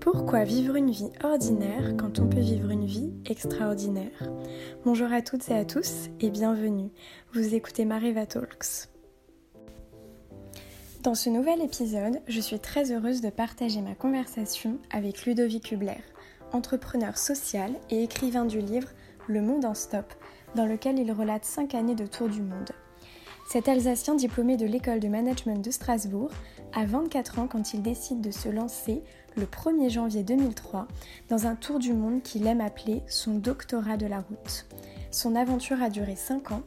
Pourquoi vivre une vie ordinaire quand on peut vivre une vie extraordinaire? Bonjour à toutes et à tous et bienvenue. Vous écoutez Mariva Talks. Dans ce nouvel épisode, je suis très heureuse de partager ma conversation avec Ludovic Hubler, entrepreneur social et écrivain du livre Le Monde en Stop, dans lequel il relate 5 années de tour du monde. Cet Alsacien diplômé de l'école de management de Strasbourg a 24 ans quand il décide de se lancer le 1er janvier 2003 dans un tour du monde qu'il aime appeler son doctorat de la route. Son aventure a duré 5 ans,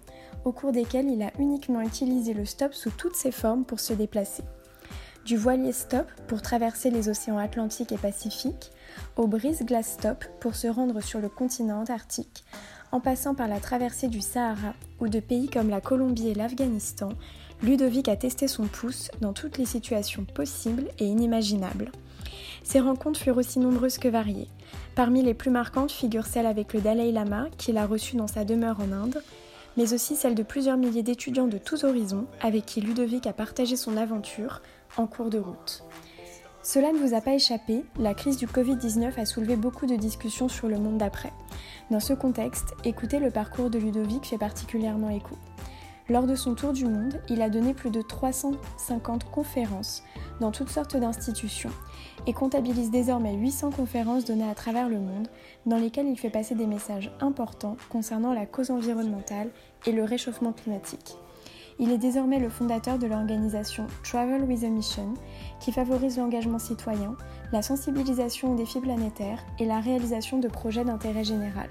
au cours desquels il a uniquement utilisé le stop sous toutes ses formes pour se déplacer. Du voilier stop pour traverser les océans Atlantique et Pacifique, au brise-glace stop pour se rendre sur le continent antarctique, en passant par la traversée du Sahara ou de pays comme la Colombie et l'Afghanistan, Ludovic a testé son pouce dans toutes les situations possibles et inimaginables. Ses rencontres furent aussi nombreuses que variées. Parmi les plus marquantes figurent celles avec le Dalai Lama, qu'il a reçu dans sa demeure en Inde, mais aussi celles de plusieurs milliers d'étudiants de tous horizons avec qui Ludovic a partagé son aventure en cours de route. Cela ne vous a pas échappé, la crise du Covid-19 a soulevé beaucoup de discussions sur le monde d'après. Dans ce contexte, écouter le parcours de Ludovic fait particulièrement écho. Lors de son tour du monde, il a donné plus de 350 conférences dans toutes sortes d'institutions et comptabilise désormais 800 conférences données à travers le monde dans lesquelles il fait passer des messages importants concernant la cause environnementale et le réchauffement climatique. Il est désormais le fondateur de l'organisation Travel with a Mission, qui favorise l'engagement citoyen, la sensibilisation aux défis planétaires et la réalisation de projets d'intérêt général.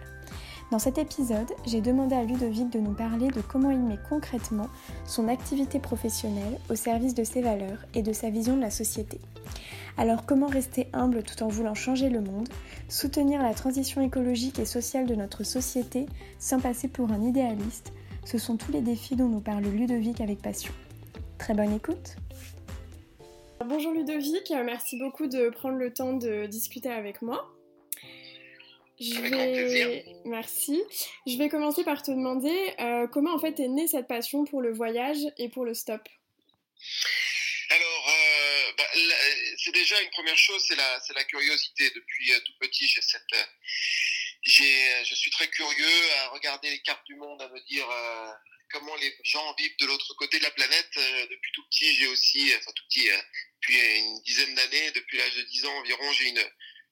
Dans cet épisode, j'ai demandé à Ludovic de nous parler de comment il met concrètement son activité professionnelle au service de ses valeurs et de sa vision de la société. Alors comment rester humble tout en voulant changer le monde, soutenir la transition écologique et sociale de notre société sans passer pour un idéaliste, ce sont tous les défis dont nous parle Ludovic avec passion. Très bonne écoute Bonjour Ludovic, merci beaucoup de prendre le temps de discuter avec moi. Je vais... Merci. Je vais commencer par te demander euh, comment en fait est née cette passion pour le voyage et pour le stop? Alors, euh, bah, c'est déjà une première chose, c'est la, la curiosité. Depuis euh, tout petit, j'ai cette euh, je suis très curieux à regarder les cartes du monde, à me dire euh, comment les gens vivent de l'autre côté de la planète. Euh, depuis tout petit, j'ai aussi, enfin tout petit, depuis une dizaine d'années, depuis l'âge de 10 ans environ, j'ai une,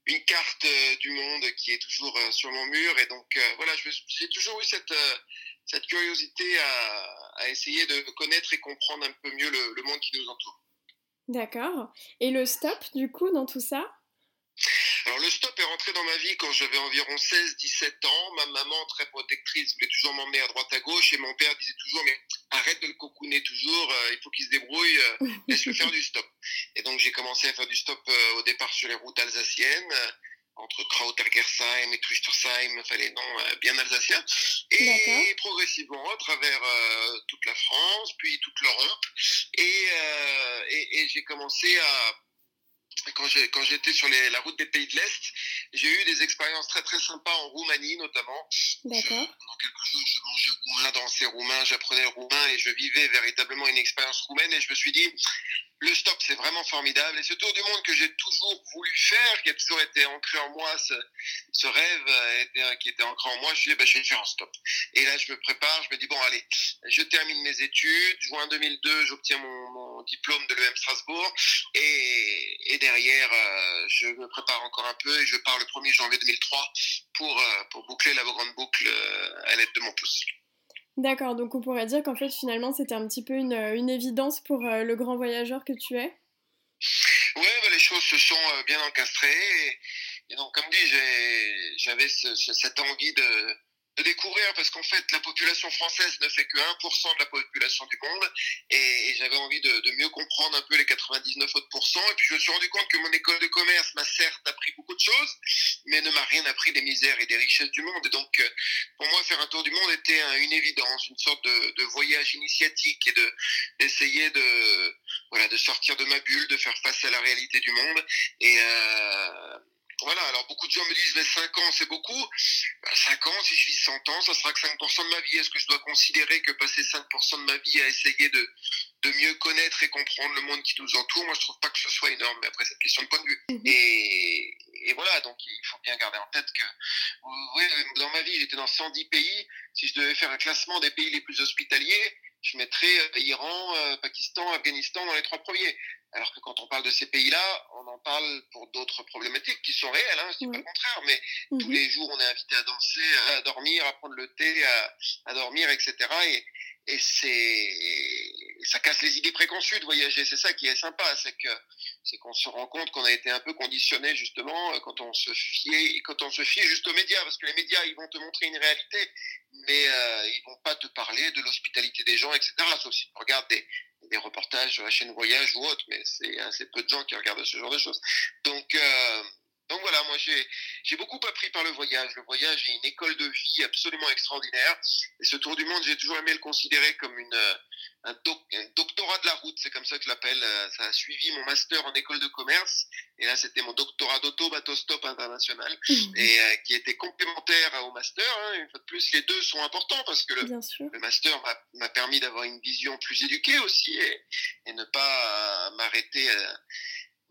une carte du monde qui est toujours sur mon mur. Et donc voilà, j'ai toujours eu cette, curiosité à, essayer de connaître et comprendre un peu mieux le monde qui nous entoure. D'accord. Et le stop, du coup, dans tout ça? Alors le stop est rentré dans ma vie quand j'avais environ 16-17 ans. Ma maman, très protectrice, voulait toujours m'emmener à droite à gauche et mon père disait toujours mais arrête de le cocooner toujours, euh, il faut qu'il se débrouille, euh, laisse-le faire du stop. Et donc j'ai commencé à faire du stop euh, au départ sur les routes alsaciennes entre Krautergersheim et Trüstersheim, enfin les noms bien alsaciens, et progressivement à travers toute la France, puis toute l'Europe, et, et j'ai commencé à quand j'étais sur les, la route des pays de l'Est, j'ai eu des expériences très très sympas en Roumanie notamment. D'accord. Pendant quelques jours, je mangeais roumain, dansais roumain, j'apprenais roumain et je vivais véritablement une expérience roumaine et je me suis dit, le stop, c'est vraiment formidable. Et ce tour du monde que j'ai toujours voulu faire, qui a toujours été ancré en moi, ce, ce rêve était, qui était ancré en moi, je me suis dit, bah, je vais faire un stop. Et là, je me prépare, je me dis, bon, allez, je termine mes études. Juin 2002, j'obtiens mon, mon, diplôme de l'EM Strasbourg. Et, et derrière, euh, je me prépare encore un peu et je pars le 1er janvier 2003 pour, euh, pour boucler la grande boucle euh, à l'aide de mon pouce. D'accord, donc on pourrait dire qu'en fait finalement c'était un petit peu une, une évidence pour le grand voyageur que tu es? Oui, bah, les choses se sont bien encastrées et, et donc comme dit, j'avais ce, cette envie de, de découvrir parce qu'en fait la population française ne fait que 1% de la population du monde et, j'avais envie de, de, mieux comprendre un peu les 99 autres pourcents et puis je me suis rendu compte que mon école de commerce m'a certes appris beaucoup de choses mais ne m'a rien appris des misères et des richesses du monde. Et donc euh, pour moi faire un tour du monde était une évidence une sorte de, de voyage initiatique et de d'essayer de voilà de sortir de ma bulle de faire face à la réalité du monde. Et euh, voilà, alors beaucoup de gens me disent, mais 5 ans, c'est beaucoup. 5 ben, ans, si je vis 100 ans, ça sera que 5% de ma vie. Est-ce que je dois considérer que passer 5% de ma vie à essayer de, de mieux connaître et comprendre le monde qui nous entoure, moi je trouve pas que ce soit énorme, mais après cette question de point de vue. Mhm. Et, là. Donc il faut bien garder en tête que oui, dans ma vie, j'étais dans 110 pays. Si je devais faire un classement des pays les plus hospitaliers, je mettrais euh, Iran, euh, Pakistan, Afghanistan dans les trois premiers. Alors que quand on parle de ces pays-là, on en parle pour d'autres problématiques qui sont réelles, hein, je dis pas le contraire, mais tous mhm. les jours on est invité à danser, à dormir, à prendre le thé, à, à dormir, etc. Et, et c'est ça casse les idées préconçues de voyager. C'est ça qui est sympa, c'est que c'est qu'on se rend compte qu'on a été un peu conditionné justement euh, quand on se fie quand on se fie juste aux médias, parce que les médias ils vont te montrer une réalité, mais euh, ils vont pas te parler de l'hospitalité des gens, etc. Sauf si tu regardes des, des reportages sur la chaîne Voyage ou autre, mais c'est assez peu de gens qui regardent ce genre de choses. Donc euh, donc voilà, moi j'ai beaucoup appris par le voyage. Le voyage est une école de vie absolument extraordinaire. Et ce tour du monde, j'ai toujours aimé le considérer comme une, un, doctorat de la route, c'est comme ça que je l'appelle. Euh, ça a suivi mon master en école de commerce. Et là, c'était mon doctorat d'auto bateau stop international. Mmh. Et euh, qui était complémentaire au master. Hein. Une fois de plus, les deux sont importants parce que le, le master m'a permis d'avoir une vision plus éduquée aussi et, et ne pas m'arrêter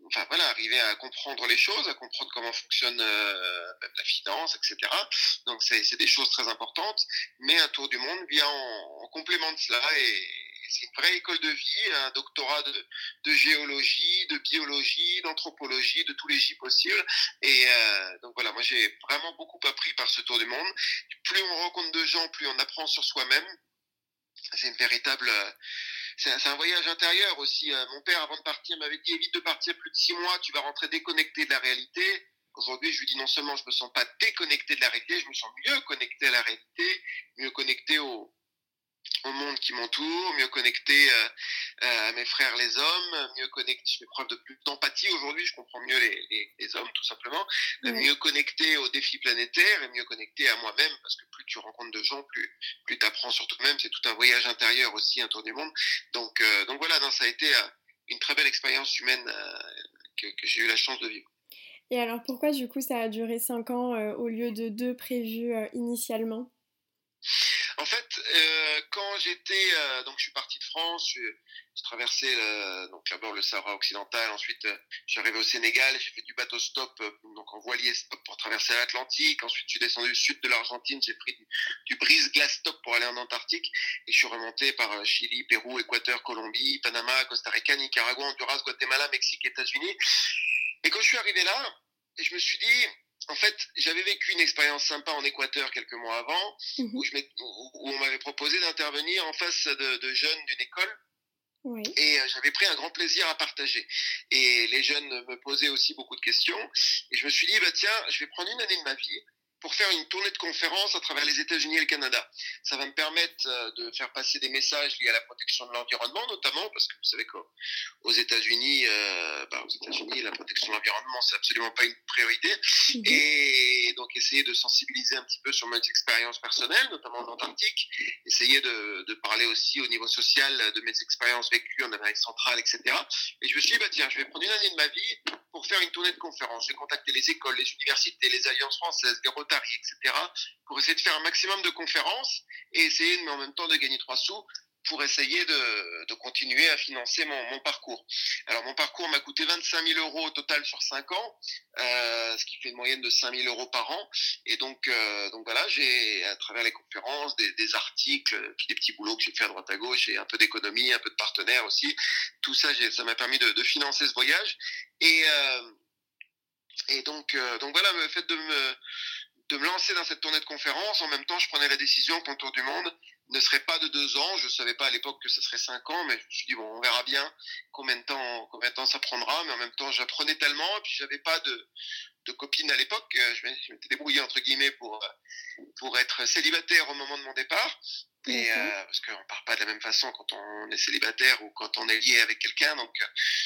enfin voilà, arriver à comprendre les choses, à comprendre comment fonctionne euh, la finance, etc. Donc c'est des choses très importantes, mais un tour du monde vient en, complément de cela et c'est une vraie école de vie, un doctorat de, de géologie, de biologie, d'anthropologie, de tous les J possibles. Et euh, donc voilà, moi j'ai vraiment beaucoup appris par ce tour du monde. Plus on rencontre de gens, plus on apprend sur soi-même. C'est une véritable c'est un, voyage intérieur aussi. Euh, mon père, avant de partir, m'avait dit évite de partir plus de six mois, tu vas rentrer déconnecté de la réalité. Aujourd'hui, je lui dis non seulement je me sens pas déconnecté de la réalité, je me sens mieux connecté à la réalité, mieux connecté au, au monde qui m'entoure, mieux connecté euh, euh, à mes frères les hommes, mieux connecté, je fais preuve de plus d'empathie aujourd'hui, je comprends mieux les, les, hommes tout simplement, mieux connecté aux défis planétaires et mieux connecté à moi-même, parce que plus tu rencontres de gens, plus, plus tu apprends sur toi-même, c'est tout un voyage intérieur aussi, un tour du monde. Donc, euh, donc voilà, ça a été une très belle expérience humaine que, que j'ai eu la chance de vivre. Et alors pourquoi du coup ça a duré cinq ans au lieu de deux prévus initialement? En fait, euh, quand j'étais, euh, donc je suis parti de France, j'ai traversé donc d'abord le Sahara occidental, ensuite euh, je suis arrivé au Sénégal, j'ai fait du bateau stop, donc en voilier stop pour traverser l'Atlantique, ensuite je suis descendu au sud de l'Argentine, j'ai pris du, brise glace stop pour aller en Antarctique, et je suis remonté par Chili, Pérou, Équateur, Colombie, Panama, Costa Rica, Nicaragua, Honduras, Guatemala, Mexique, États-Unis. Et quand je suis arrivé là, je me suis dit, en fait, j'avais vécu une expérience sympa en Équateur quelques mois avant, mhm. où, on m'avait proposé d'intervenir en face de, jeunes d'une école. Et euh, j'avais pris un grand plaisir à partager. Et les jeunes me posaient aussi beaucoup de questions. Et je me suis dit, bah, tiens, je vais prendre une année de ma vie pour faire une tournée de conférences à travers les États-Unis et le Canada. Ça va me permettre euh, de faire passer des messages liés à la protection de l'environnement, notamment parce que vous savez qu'aux États-Unis, euh, bah, aux États-Unis, la protection de l'environnement c'est absolument pas une priorité. Mhm. Et donc essayer de sensibiliser un petit peu sur mes expériences personnelles, notamment en Antarctique. Essayer de, de parler aussi au niveau social de mes expériences vécues en Amérique centrale, etc. Et je me suis dit bah tiens, je vais prendre une année de ma vie pour faire une tournée de conférences. J'ai contacté les écoles, les universités, les alliances françaises, les etc., pour essayer de faire un maximum de conférences et essayer, mais en même temps, de gagner trois sous pour essayer de, continuer à financer mon, parcours. Alors mon parcours m'a coûté 25 000 euros au total sur 5 ans, euh, ce qui fait une moyenne de 5 000 euros par an. Et donc, euh, donc voilà, j'ai à travers les conférences, des, articles, puis des petits boulots que j'ai fait à droite à gauche, et un peu d'économie, un peu de partenaires aussi. Tout ça, ça m'a permis de, financer ce voyage. Et euh, et donc, donc voilà, le fait de me de me lancer dans cette tournée de conférences. En même temps, je prenais la décision que mon tour du monde ne serait pas de deux ans. Je ne savais pas à l'époque que ce serait cinq ans, mais je me suis dit, bon, on verra bien combien de temps, combien de temps ça prendra. Mais en même temps, j'apprenais tellement, et puis j'avais pas de, de copine à l'époque. Je m'étais débrouillé, entre guillemets, pour, pour être célibataire au moment de mon départ. Et, euh, parce qu'on part pas de la même façon quand on est célibataire ou quand on est lié avec quelqu'un. Donc,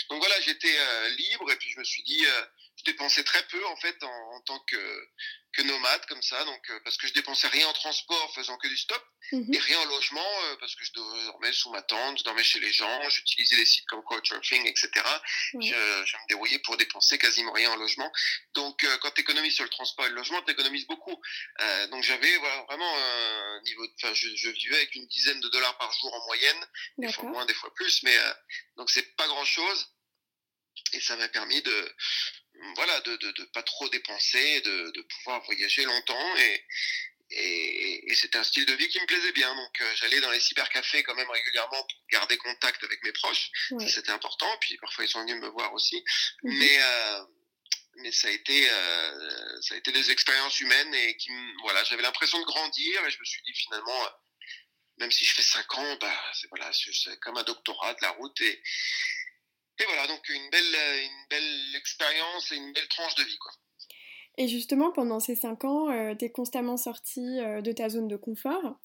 donc voilà, j'étais euh, libre et puis je me suis dit, euh, dépensais très peu en fait en, en tant que, que nomade comme ça, donc euh, parce que je dépensais rien en transport, faisant que du stop, mhm. et rien en logement euh, parce que je dormais sous ma tente, je dormais chez les gens, j'utilisais des sites comme Couchsurfing, etc. Je, je, me débrouillais pour dépenser quasiment rien en logement. Donc euh, quand tu économises sur le transport et le logement, tu économises beaucoup. donc j'avais voilà, vraiment un niveau, enfin je, je, vivais avec une dizaine de dollars par jour en moyenne, des fois moins, des fois plus, mais donc c'est pas grand chose. Et ça m'a permis de, voilà, de, de, pas trop dépenser, de, de pouvoir voyager longtemps et, et, c'était un style de vie qui me plaisait bien. Donc euh, j'allais dans les cybercafés quand même régulièrement pour garder contact avec mes proches. C'était important. Puis parfois ils sont venus me voir aussi. Mhm. Mais euh, mais ça a été euh, ça a été des expériences humaines et qui voilà j'avais l'impression de grandir et je me suis dit finalement même si je fais 5 ans bah c'est voilà c'est comme un doctorat de la route et et voilà donc une belle une belle expérience et une belle tranche de vie quoi. Et justement, pendant ces cinq ans, euh, tu es constamment sorti euh, de ta zone de confort.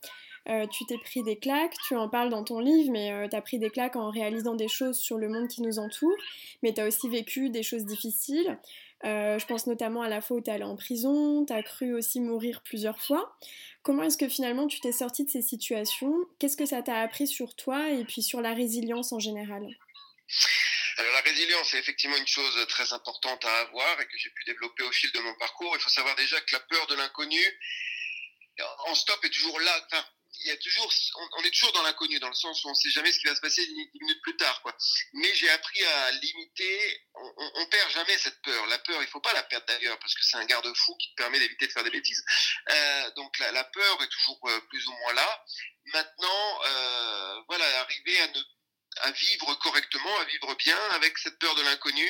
Euh, tu t'es pris des claques, tu en parles dans ton livre, mais tu as pris des claques en réalisant des choses sur le monde qui nous entoure, mais tu as aussi vécu des choses difficiles. je pense notamment à la fois où tu es allé en prison, tu as cru aussi mourir plusieurs fois. Comment est-ce que finalement tu t'es sorti de ces situations? Qu'est-ce que ça t'a appris sur toi et puis sur la résilience en général? Alors la résilience est effectivement une chose très importante à avoir et que j'ai pu développer au fil de mon parcours. Il faut savoir déjà que la peur de l'inconnu en stop est toujours là. Enfin, il y a toujours, on, est toujours dans l'inconnu, dans le sens où on ne sait jamais ce qui va se passer dix minutes plus tard. Mais j'ai appris à limiter, on, ne perd jamais cette peur. La peur, il faut pas la perdre d'ailleurs, parce que c'est un garde-fou qui te permet d'éviter de faire des bêtises. Euh, donc la, peur est toujours euh, plus ou moins là. Maintenant, euh, voilà, arriver à ne à vivre correctement, à vivre bien avec cette peur de l'inconnu.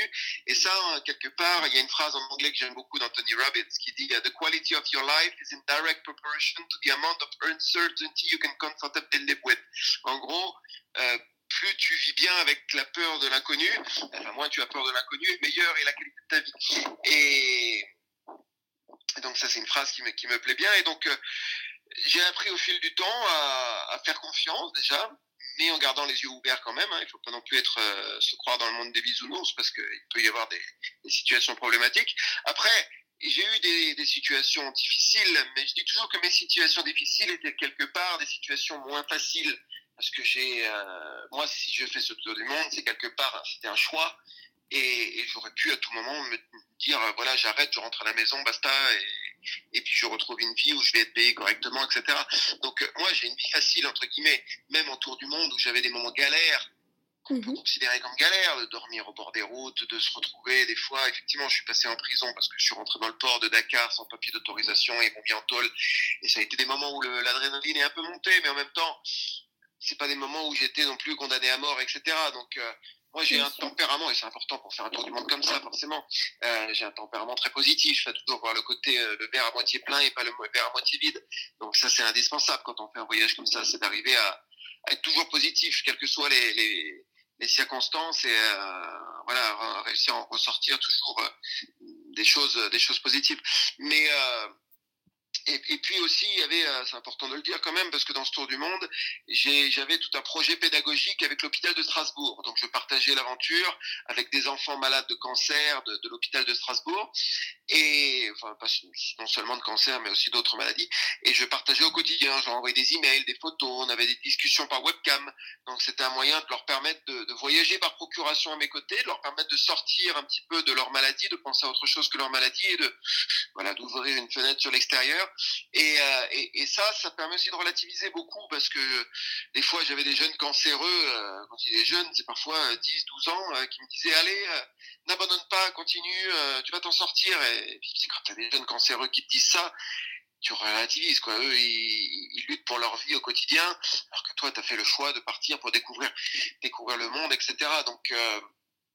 Et ça, quelque part, il y a une phrase en anglais que j'aime beaucoup d'Anthony Robbins qui dit The quality of your life is in direct proportion to the amount of uncertainty you can comfortably live with. En gros, euh, plus tu vis bien avec la peur de l'inconnu, enfin, moins tu as peur de l'inconnu, meilleure est la qualité de ta vie. Et, donc ça, c'est une phrase qui me, plaît bien. Et donc, euh, j'ai appris au fil du temps à faire confiance déjà, mais en gardant les yeux ouverts quand même. Hein. Il ne faut pas non plus être euh, se croire dans le monde des bisounours parce qu'il peut y avoir des, situations problématiques. Après, j'ai eu des, des, situations difficiles, mais je dis toujours que mes situations difficiles étaient quelque part des situations moins faciles parce que j'ai, euh, moi, si je fais ce tour du monde, c'est quelque part, c'était un choix et, et j'aurais pu à tout moment me dire, voilà, j'arrête, je rentre à la maison, basta, et et puis je retrouve une vie où je vais être payé correctement, etc. Donc euh, moi j'ai une vie facile entre guillemets, même autour du monde où j'avais des moments galères, qu'on peut mhm. considérer comme galère, de dormir au bord des routes, de se retrouver des fois. Effectivement, je suis passé en prison parce que je suis rentré dans le port de Dakar sans papier d'autorisation et m'ont mis en tôle. Et ça a été des moments où l'adrénaline est un peu montée, mais en même temps, c'est pas des moments où j'étais non plus condamné à mort, etc. Donc euh, moi, j'ai un tempérament, et c'est important pour faire un tour du monde comme ça, forcément. Euh, j'ai un tempérament très positif, à toujours voir le côté, euh, le verre à moitié plein et pas le verre à moitié vide. Donc ça, c'est indispensable quand on fait un voyage comme ça, c'est d'arriver à, être toujours positif, quelles que soient les, les, les circonstances, et euh, voilà, réussir à en ressortir toujours euh, des choses, des choses positives. Mais euh, et, puis aussi, il y avait, euh, c'est important de le dire quand même, parce que dans ce tour du monde, j'avais tout un projet pédagogique avec l'hôpital de Strasbourg. Donc je partageais l'aventure avec des enfants malades de cancer de, de l'hôpital de Strasbourg, et enfin pas, non seulement de cancer, mais aussi d'autres maladies. Et je partageais au quotidien, je leur envoyais des emails, des photos, on avait des discussions par webcam. Donc c'était un moyen de leur permettre de, de, voyager par procuration à mes côtés, de leur permettre de sortir un petit peu de leur maladie, de penser à autre chose que leur maladie, et de voilà d'ouvrir une fenêtre sur l'extérieur. Euh, et, et, ça, ça permet aussi de relativiser beaucoup parce que des fois, j'avais des jeunes cancéreux, euh, quand il est jeune, c'est parfois 10, euh, 12 ans, qui me disaient Allez, n'abandonne pas, continue, tu vas t'en sortir. Et, puis, quand tu as des jeunes cancéreux qui te disent ça, tu relativises quoi. Eux, ils, ils, luttent pour leur vie au quotidien, alors que toi, tu as fait le choix de partir pour découvrir, découvrir le monde, etc. Donc,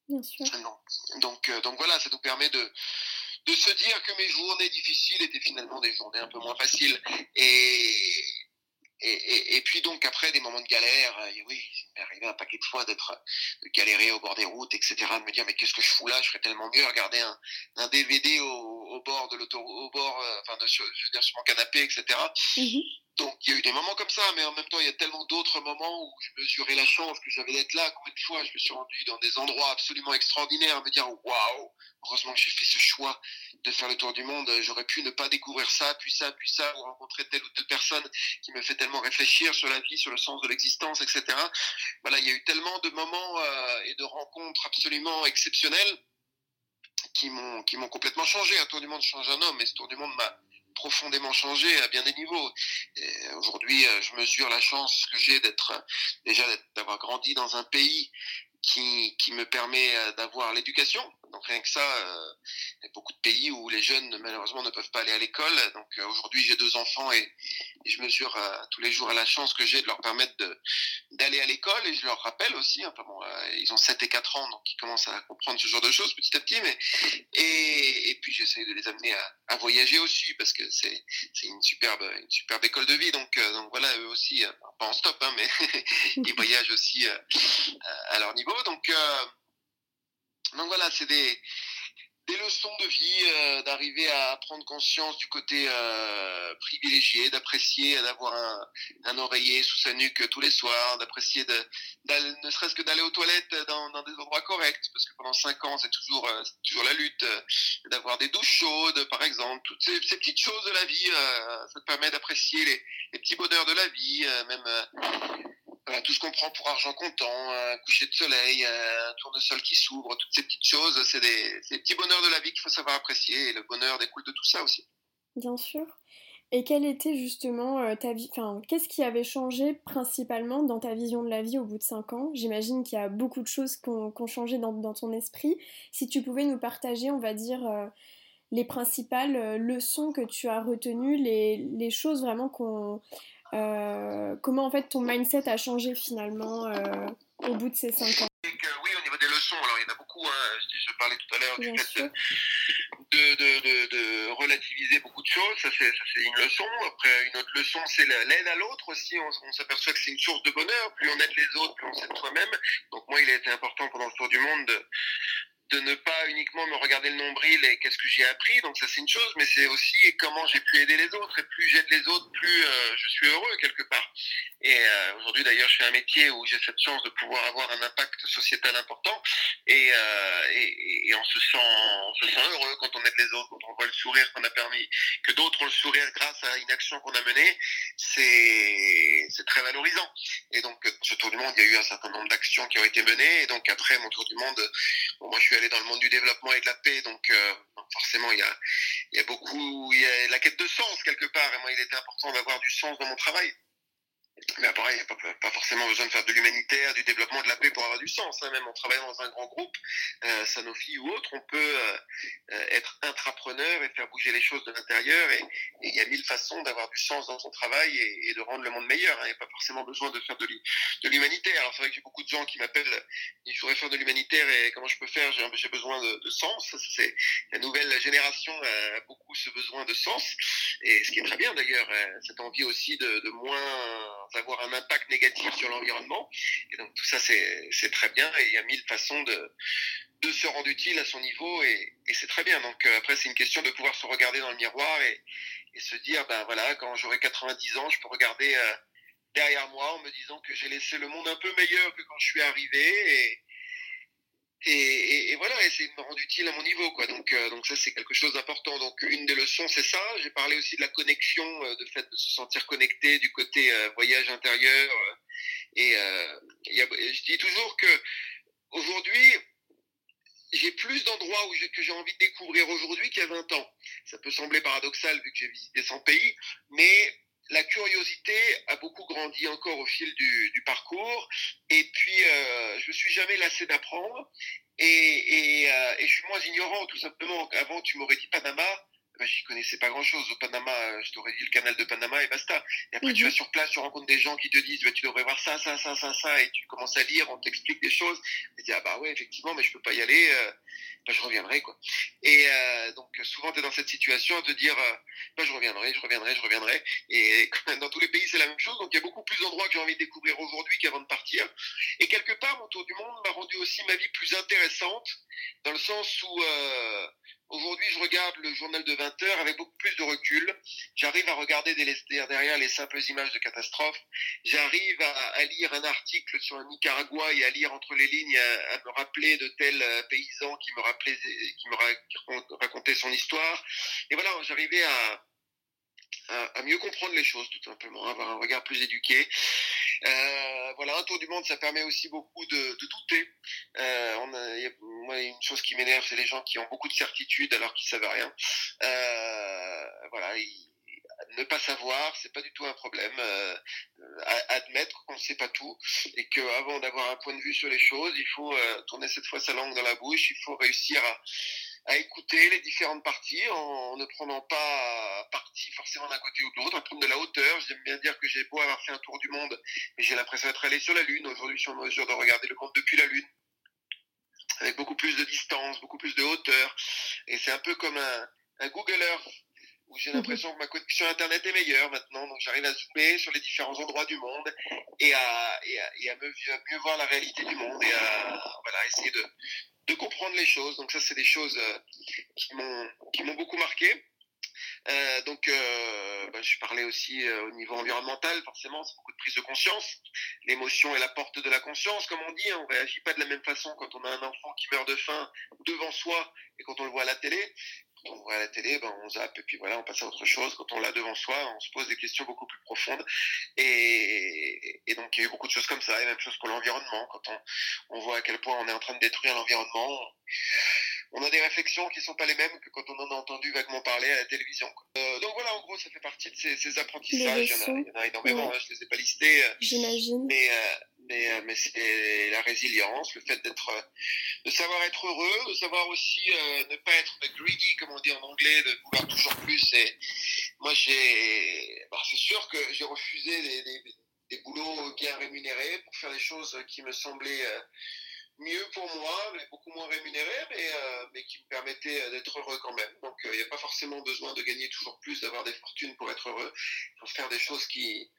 Bien sûr. donc, donc voilà, ça nous permet de de se dire que mes journées difficiles étaient finalement des journées un peu moins faciles. Et, et, et, puis donc après des moments de galère, euh, oui, il m'est arrivé un paquet de fois d'être de galérer au bord des routes, etc., de me dire mais qu'est-ce que je fous là, je ferais tellement mieux regarder un, un DVD au, au bord de l'autoroute, au bord, euh, enfin de, je veux dire sur mon canapé, etc. Donc il y a eu des moments comme ça, mais en même temps il y a tellement d'autres moments où je mesurais la chance que j'avais d'être là. Combien de fois je me suis rendu dans des endroits absolument extraordinaires, à me dire waouh, heureusement que j'ai fait ce choix de faire le tour du monde. J'aurais pu ne pas découvrir ça, puis ça, puis ça, ou rencontrer telle ou telle personne qui me fait tellement réfléchir sur la vie, sur le sens de l'existence, etc. Voilà, il y a eu tellement de moments euh, et de rencontres absolument exceptionnelles qui m'ont qui m'ont complètement changé. Un tour du monde change un homme, et ce tour du monde m'a profondément changé à bien des niveaux. Aujourd'hui, je mesure la chance que j'ai d'être déjà d'avoir grandi dans un pays qui, qui me permet d'avoir l'éducation, donc rien que ça, euh, il y a beaucoup de pays où les jeunes malheureusement ne peuvent pas aller à l'école. Donc euh, aujourd'hui j'ai deux enfants et, je mesure euh, tous les jours à la chance que j'ai de leur permettre d'aller à l'école et je leur rappelle aussi, hein, bon, ils ont 7 et 4 ans donc ils commencent à comprendre ce genre de choses petit à petit. Mais, et, et puis j'essaie de les amener à, à, voyager aussi parce que c'est une superbe, une superbe école de vie. Donc, donc voilà, eux aussi, pas en stop, hein, mais ils voyagent aussi à leur niveau. Donc donc voilà, c'est des, des leçons de vie, euh, d'arriver à prendre conscience du côté euh, privilégié, d'apprécier, d'avoir un, oreiller sous sa nuque tous les soirs, d'apprécier ne serait-ce que d'aller aux toilettes dans, des endroits corrects, parce que pendant cinq ans c'est toujours euh, toujours la lutte, d'avoir des douches chaudes par exemple, toutes ces, ces petites choses de la vie, ça te permet d'apprécier les, les, petits bonheurs de la vie, même tout ce qu'on prend pour argent comptant, un coucher de soleil, un tournesol qui s'ouvre, toutes ces petites choses, c'est des, petits bonheurs de la vie qu'il faut savoir apprécier et le bonheur découle de tout ça aussi. Bien sûr. Et quelle était justement euh, ta vie, enfin, qu'est-ce qui avait changé principalement dans ta vision de la vie au bout de 5 ans? J'imagine qu'il y a beaucoup de choses qui ont, changé dans, ton esprit. Si tu pouvais nous partager, on va dire, euh, les principales euh, leçons que tu as retenues, les choses vraiment qu'on euh, comment en fait ton mindset a changé finalement euh, au bout de ces 5 ans? Oui, au niveau des leçons, alors il y en a beaucoup. Hein. Je, parlais tout à l'heure du fait de, de, de, relativiser beaucoup de choses. Ça, c'est une leçon. Après, une autre leçon, c'est l'aide à l'autre aussi. On, s'aperçoit que c'est une source de bonheur. Plus on aide les autres, plus on s'aide soi-même. Donc moi, il a été important pendant ce tour du monde de, de ne pas uniquement me regarder le nombril et qu'est-ce que j'ai appris. Donc ça c'est une chose, mais c'est aussi comment j'ai pu aider les autres. Et plus j'aide les autres, plus euh, je suis heureux quelque part. Et euh, aujourd'hui d'ailleurs, je fais un métier où j'ai cette chance de pouvoir avoir un impact sociétal important. Et, euh, et, et, on se sent, on se sent heureux quand on aide les autres, quand on voit le sourire qu'on a permis, que d'autres ont le sourire grâce à une action qu'on a menée. C'est c'est très valorisant. Et donc ce tour du monde, il y a eu un certain nombre d'actions qui ont été menées. Et donc après mon tour du monde, bon, moi je suis dans le monde du développement et de la paix, donc euh, forcément il y il y a beaucoup, il y a la quête de sens quelque part, et moi il était important d'avoir du sens dans mon travail. Mais après, il n'y a pas, forcément besoin de faire de l'humanitaire, du développement de la paix pour avoir du sens. Hein. Même en travaillant dans un grand groupe, euh, Sanofi ou autre, on peut euh, euh, être intrapreneur et faire bouger les choses de l'intérieur. Et il y a mille façons d'avoir du sens dans son travail et, de rendre le monde meilleur. Hein. Il n'y a pas forcément besoin de faire de l'humanitaire. Alors c'est vrai que j'ai beaucoup de gens qui m'appellent, il faudrait faire de l'humanitaire et comment je peux faire? J'ai besoin de, de sens. C'est la nouvelle génération a beaucoup ce besoin de sens. Et ce qui est très bien d'ailleurs, cette envie aussi de, de moins avoir un impact négatif sur l'environnement. Et donc tout ça, c'est très bien et il y a mille façons de, de se rendre utile à son niveau et, c'est très bien. Donc euh, après, c'est une question de pouvoir se regarder dans le miroir et, se dire, ben voilà, quand j'aurai 90 ans, je peux regarder euh, derrière moi en me disant que j'ai laissé le monde un peu meilleur que quand je suis arrivé et, et, voilà, essayer de me rendre utile à mon niveau, quoi. Donc, euh, donc ça, c'est quelque chose d'important. Donc, une des leçons, c'est ça. J'ai parlé aussi de la connexion, euh, de fait de se sentir connecté du côté euh, voyage intérieur. et y a, je dis toujours que aujourd'hui, j'ai plus d'endroits où que j'ai envie de découvrir aujourd'hui qu'il y a 20 ans. Ça peut sembler paradoxal vu que j'ai visité 100 pays, mais la curiosité a beaucoup grandi encore au fil du, parcours. Et puis, euh, je me suis jamais lassé d'apprendre. Et, et, euh, et, je suis moins ignorant, tout simplement. Avant, tu m'aurais dit Panama. Ben, j'y connaissais pas grand chose. Au Panama, euh, je t'aurais dit le canal de Panama et basta. Et après, tu vas sur place, tu rencontres des gens qui te disent, ben, tu devrais voir ça, ça, ça, ça, ça, et tu commences à lire, on t'explique des choses. Et tu dis, ah bah ouais, effectivement, mais je peux pas y aller. Euh, ben, je reviendrai quoi. Et euh, donc souvent tu es dans cette situation à te dire ben, je reviendrai, je reviendrai, je reviendrai. Et dans tous les pays c'est la même chose. Donc il y a beaucoup plus d'endroits que j'ai envie de découvrir aujourd'hui qu'avant de partir. Et quelque part mon tour du monde m'a rendu aussi ma vie plus intéressante dans le sens où euh, Aujourd'hui, je regarde le journal de 20 heures avec beaucoup plus de recul. J'arrive à regarder derrière les simples images de catastrophes. J'arrive à, lire un article sur un Nicaragua et à lire entre les lignes, à, me rappeler de tels euh, paysans qui me rappelaient, qui me racontaient son histoire. Et voilà, j'arrivais à, à, mieux comprendre les choses, tout simplement, avoir un regard plus éduqué. Euh, voilà, un tour du monde, ça permet aussi beaucoup de, douter. Euh, on y a, moi, une chose qui m'énerve, c'est les gens qui ont beaucoup de certitudes alors qu'ils savent rien. Euh, voilà, ne pas savoir, c'est pas du tout un problème. Euh, admettre qu'on ne sait pas tout et qu'avant d'avoir un point de vue sur les choses, il faut tourner cette fois sa langue dans la bouche, il faut réussir à, à écouter les différentes parties en, ne prenant pas parti forcément d'un côté ou de l'autre, à prendre de la hauteur. J'aime bien dire que j'ai beau avoir fait un tour du monde, mais j'ai l'impression d'être allé sur la Lune. Aujourd'hui, je suis en mesure de regarder le monde depuis la Lune avec beaucoup plus de distance, beaucoup plus de hauteur. Et c'est un peu comme un, un Google Earth où j'ai l'impression que ma connexion Internet est meilleure maintenant, donc j'arrive à zoomer sur les différents endroits du monde et à, et à, et à mieux voir la réalité du monde et à voilà, essayer de, de comprendre les choses. Donc ça, c'est des choses euh, qui m'ont beaucoup marqué. Euh, donc, euh, bah, je parlais aussi au niveau environnemental, forcément, c'est beaucoup de prise de conscience. L'émotion est la porte de la conscience, comme on dit. Hein. On réagit pas de la même façon quand on a un enfant qui meurt de faim devant soi et quand on le voit à la télé quand on voit la télé, ben, on zappe et puis voilà, on passe à autre chose. Quand on l'a devant soi, on se pose des questions beaucoup plus profondes. Et, donc, il y a eu beaucoup de choses comme ça. Et même chose pour l'environnement. Quand on voit à quel point on est en train de détruire l'environnement, on a des réflexions qui ne sont pas les mêmes que quand on en a entendu vaguement parler à la télévision. Euh, donc voilà, en gros, ça fait partie de ces, ces apprentissages. Il y, en a, énormément, hein, je ne les ai pas listés. Euh, J'imagine. Mais, euh, mais, euh, mais c'est la résilience, le fait d'être, euh, de savoir être heureux, de savoir aussi euh, ne pas être greedy, comme on dit en anglais, de vouloir toujours plus. Et moi, j'ai, bah, c'est sûr que j'ai refusé des, des, des, boulots bien rémunérés pour faire des choses qui me semblaient mieux pour moi, mais beaucoup moins rémunéré, mais, euh, mais qui me permettait euh, d'être heureux quand même. Donc il n'y a pas forcément besoin de gagner toujours plus, d'avoir des fortunes pour être heureux. Il faut faire des choses qui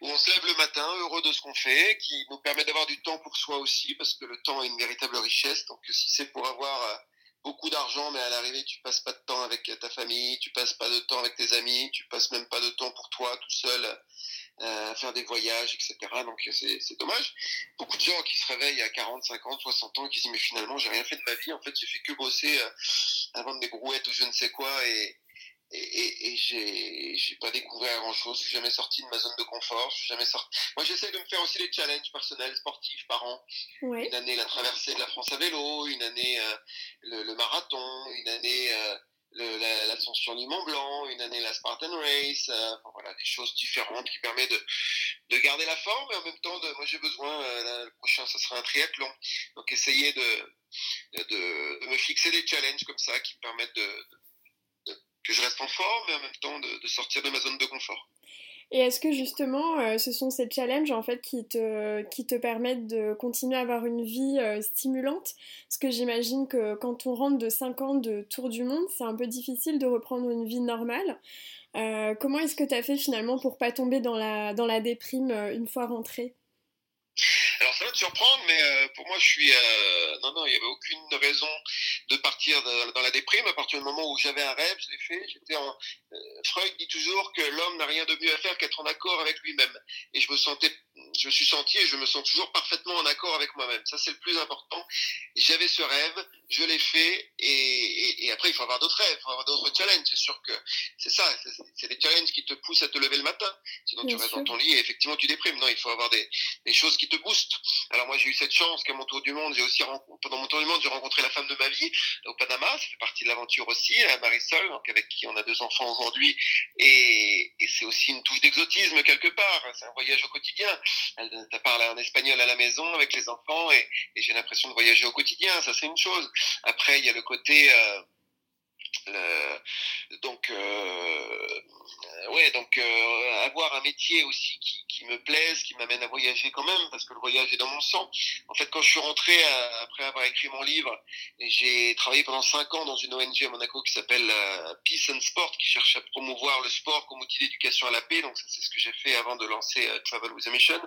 où on se lève le matin, heureux de ce qu'on fait, qui nous permet d'avoir du temps pour soi aussi, parce que le temps est une véritable richesse. Donc si c'est pour avoir euh, beaucoup d'argent, mais à l'arrivée, tu passes pas de temps avec ta famille, tu passes pas de temps avec tes amis, tu passes même pas de temps pour toi tout seul à faire des voyages, etc. Donc c'est dommage. Beaucoup de gens qui se réveillent à 40, 50, 60 ans, qui se disent mais finalement j'ai rien fait de ma vie, en fait j'ai fait que bosser euh, à vendre des brouettes ou je ne sais quoi et, et, et, j'ai pas découvert grand chose, je suis jamais sorti de ma zone de confort, je suis jamais sorti. Moi j'essaie de me faire aussi des challenges personnels, sportifs par an. Une année la traversée de la France à vélo, une année euh, le, le, marathon, une année euh, l'ascension du Mont Blanc, une année la Spartan Race, euh, voilà, des choses différentes qui permettent de, de garder la forme et en même temps, de, moi j'ai besoin, euh, le prochain ce sera un triathlon, donc essayer de, de, de, me fixer des challenges comme ça qui me permettent de, que je reste en forme et en même temps de, sortir de ma zone de confort. Et est-ce que justement, euh, ce sont ces challenges en fait qui te, permettent de continuer à avoir une vie euh, stimulante? Parce que j'imagine que quand on rentre de 5 ans de tour du monde, c'est un peu difficile de reprendre une vie normale. Euh, comment est-ce que tu as fait finalement pour pas tomber dans la, dans la déprime une fois rentré alors ça va te surprendre, mais euh, pour moi, je suis... Euh, non, non, il n'y avait aucune raison de partir dans la déprime. À partir du moment où j'avais un rêve, je l'ai fait. J'étais en... Euh, Freud dit toujours que l'homme n'a rien de mieux à faire qu'être en accord avec lui-même. Et je me sentais, je me suis senti et je me sens toujours parfaitement en accord avec moi-même. Ça, c'est le plus important. J'avais ce rêve, je l'ai fait, et, et, après, il faut avoir d'autres rêves, il faut avoir d'autres challenges. C'est sûr que c'est ça, c'est des challenges qui te poussent à te lever le matin. Sinon, tu restes dans ton lit et effectivement, tu déprimes. Non, il faut avoir des, des choses qui te boostent. Alors moi, j'ai eu cette chance qu'à mon tour du monde, j'ai aussi pendant mon tour du monde, j'ai rencontré la femme de ma vie au Panama. Ça fait partie de l'aventure aussi, Marisol, donc avec qui on a deux enfants aujourd'hui, et, c'est aussi une touche d'exotisme quelque part. C'est un voyage au quotidien. Elle t'a parlé en espagnol à la maison avec les enfants, et, et j'ai l'impression de voyager au quotidien. Ça, c'est une chose. Après, il y a le côté euh, donc, euh, ouais, donc euh, avoir un métier aussi qui, me plaise, qui m'amène à voyager quand même, parce que le voyage est dans mon sang. En fait, quand je suis rentré euh, après avoir écrit mon livre, j'ai travaillé pendant cinq ans dans une ONG à Monaco qui s'appelle Peace and Sport, qui cherche à promouvoir le sport comme outil d'éducation à la paix. Donc, c'est ce que j'ai fait avant de lancer Travel with a Mission.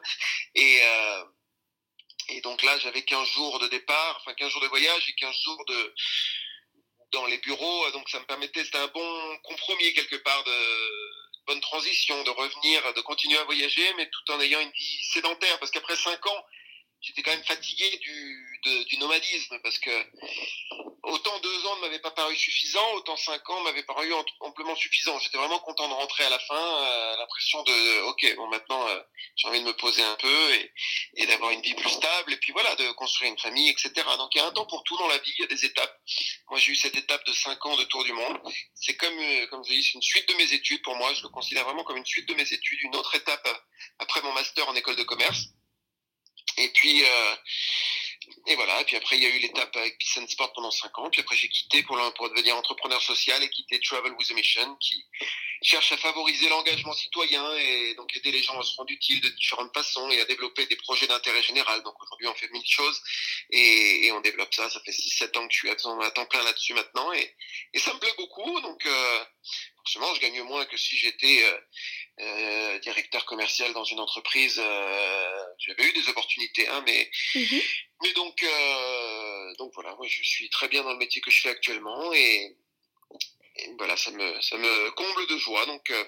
Et donc là, j'avais 15 jours de départ, enfin 15 jours de voyage et 15 jours de, dans les bureaux. Donc ça me permettait, c'était un bon compromis quelque part de bonne transition, de revenir, de continuer à voyager, mais tout en ayant une vie sédentaire. Parce qu'après cinq ans, j'étais quand même fatigué du, du nomadisme parce que autant deux ans ne m'avaient pas paru suffisant, autant cinq ans m'avaient paru amplement suffisant. J'étais vraiment content de rentrer à la fin, euh, l'impression de, ok, bon maintenant euh, j'ai envie de me poser un peu et, et d'avoir une vie plus stable et puis voilà, de construire une famille, etc. Donc il y a un temps pour tout dans la vie, il y a des étapes. Moi j'ai eu cette étape de cinq ans de tour du monde. C'est comme, euh, comme je dis, c'est une suite de mes études pour moi. Je le considère vraiment comme une suite de mes études, une autre étape après mon master en école de commerce. Et puis, euh, et voilà. Puis après, il y a eu l'étape avec Peace Sport pendant 5 ans. Puis après, j'ai quitté pour, pour devenir entrepreneur social et quitté Travel with a Mission, qui cherche à favoriser l'engagement citoyen et donc aider les gens à se rendre utiles de différentes façons et à développer des projets d'intérêt général. Donc aujourd'hui, on fait mille choses et, on développe ça. Ça fait 6-7 ans que je suis à temps plein là-dessus maintenant et, ça me plaît beaucoup. Donc euh, forcément, je gagne moins que si j'étais euh, euh, directeur commercial dans une entreprise. J'avais eu des opportunités, hein, mais, mm-hmm. Mais donc, euh, donc voilà, moi je suis très bien dans le métier que je fais actuellement et, voilà, ça me, ça me comble de joie. Donc, euh,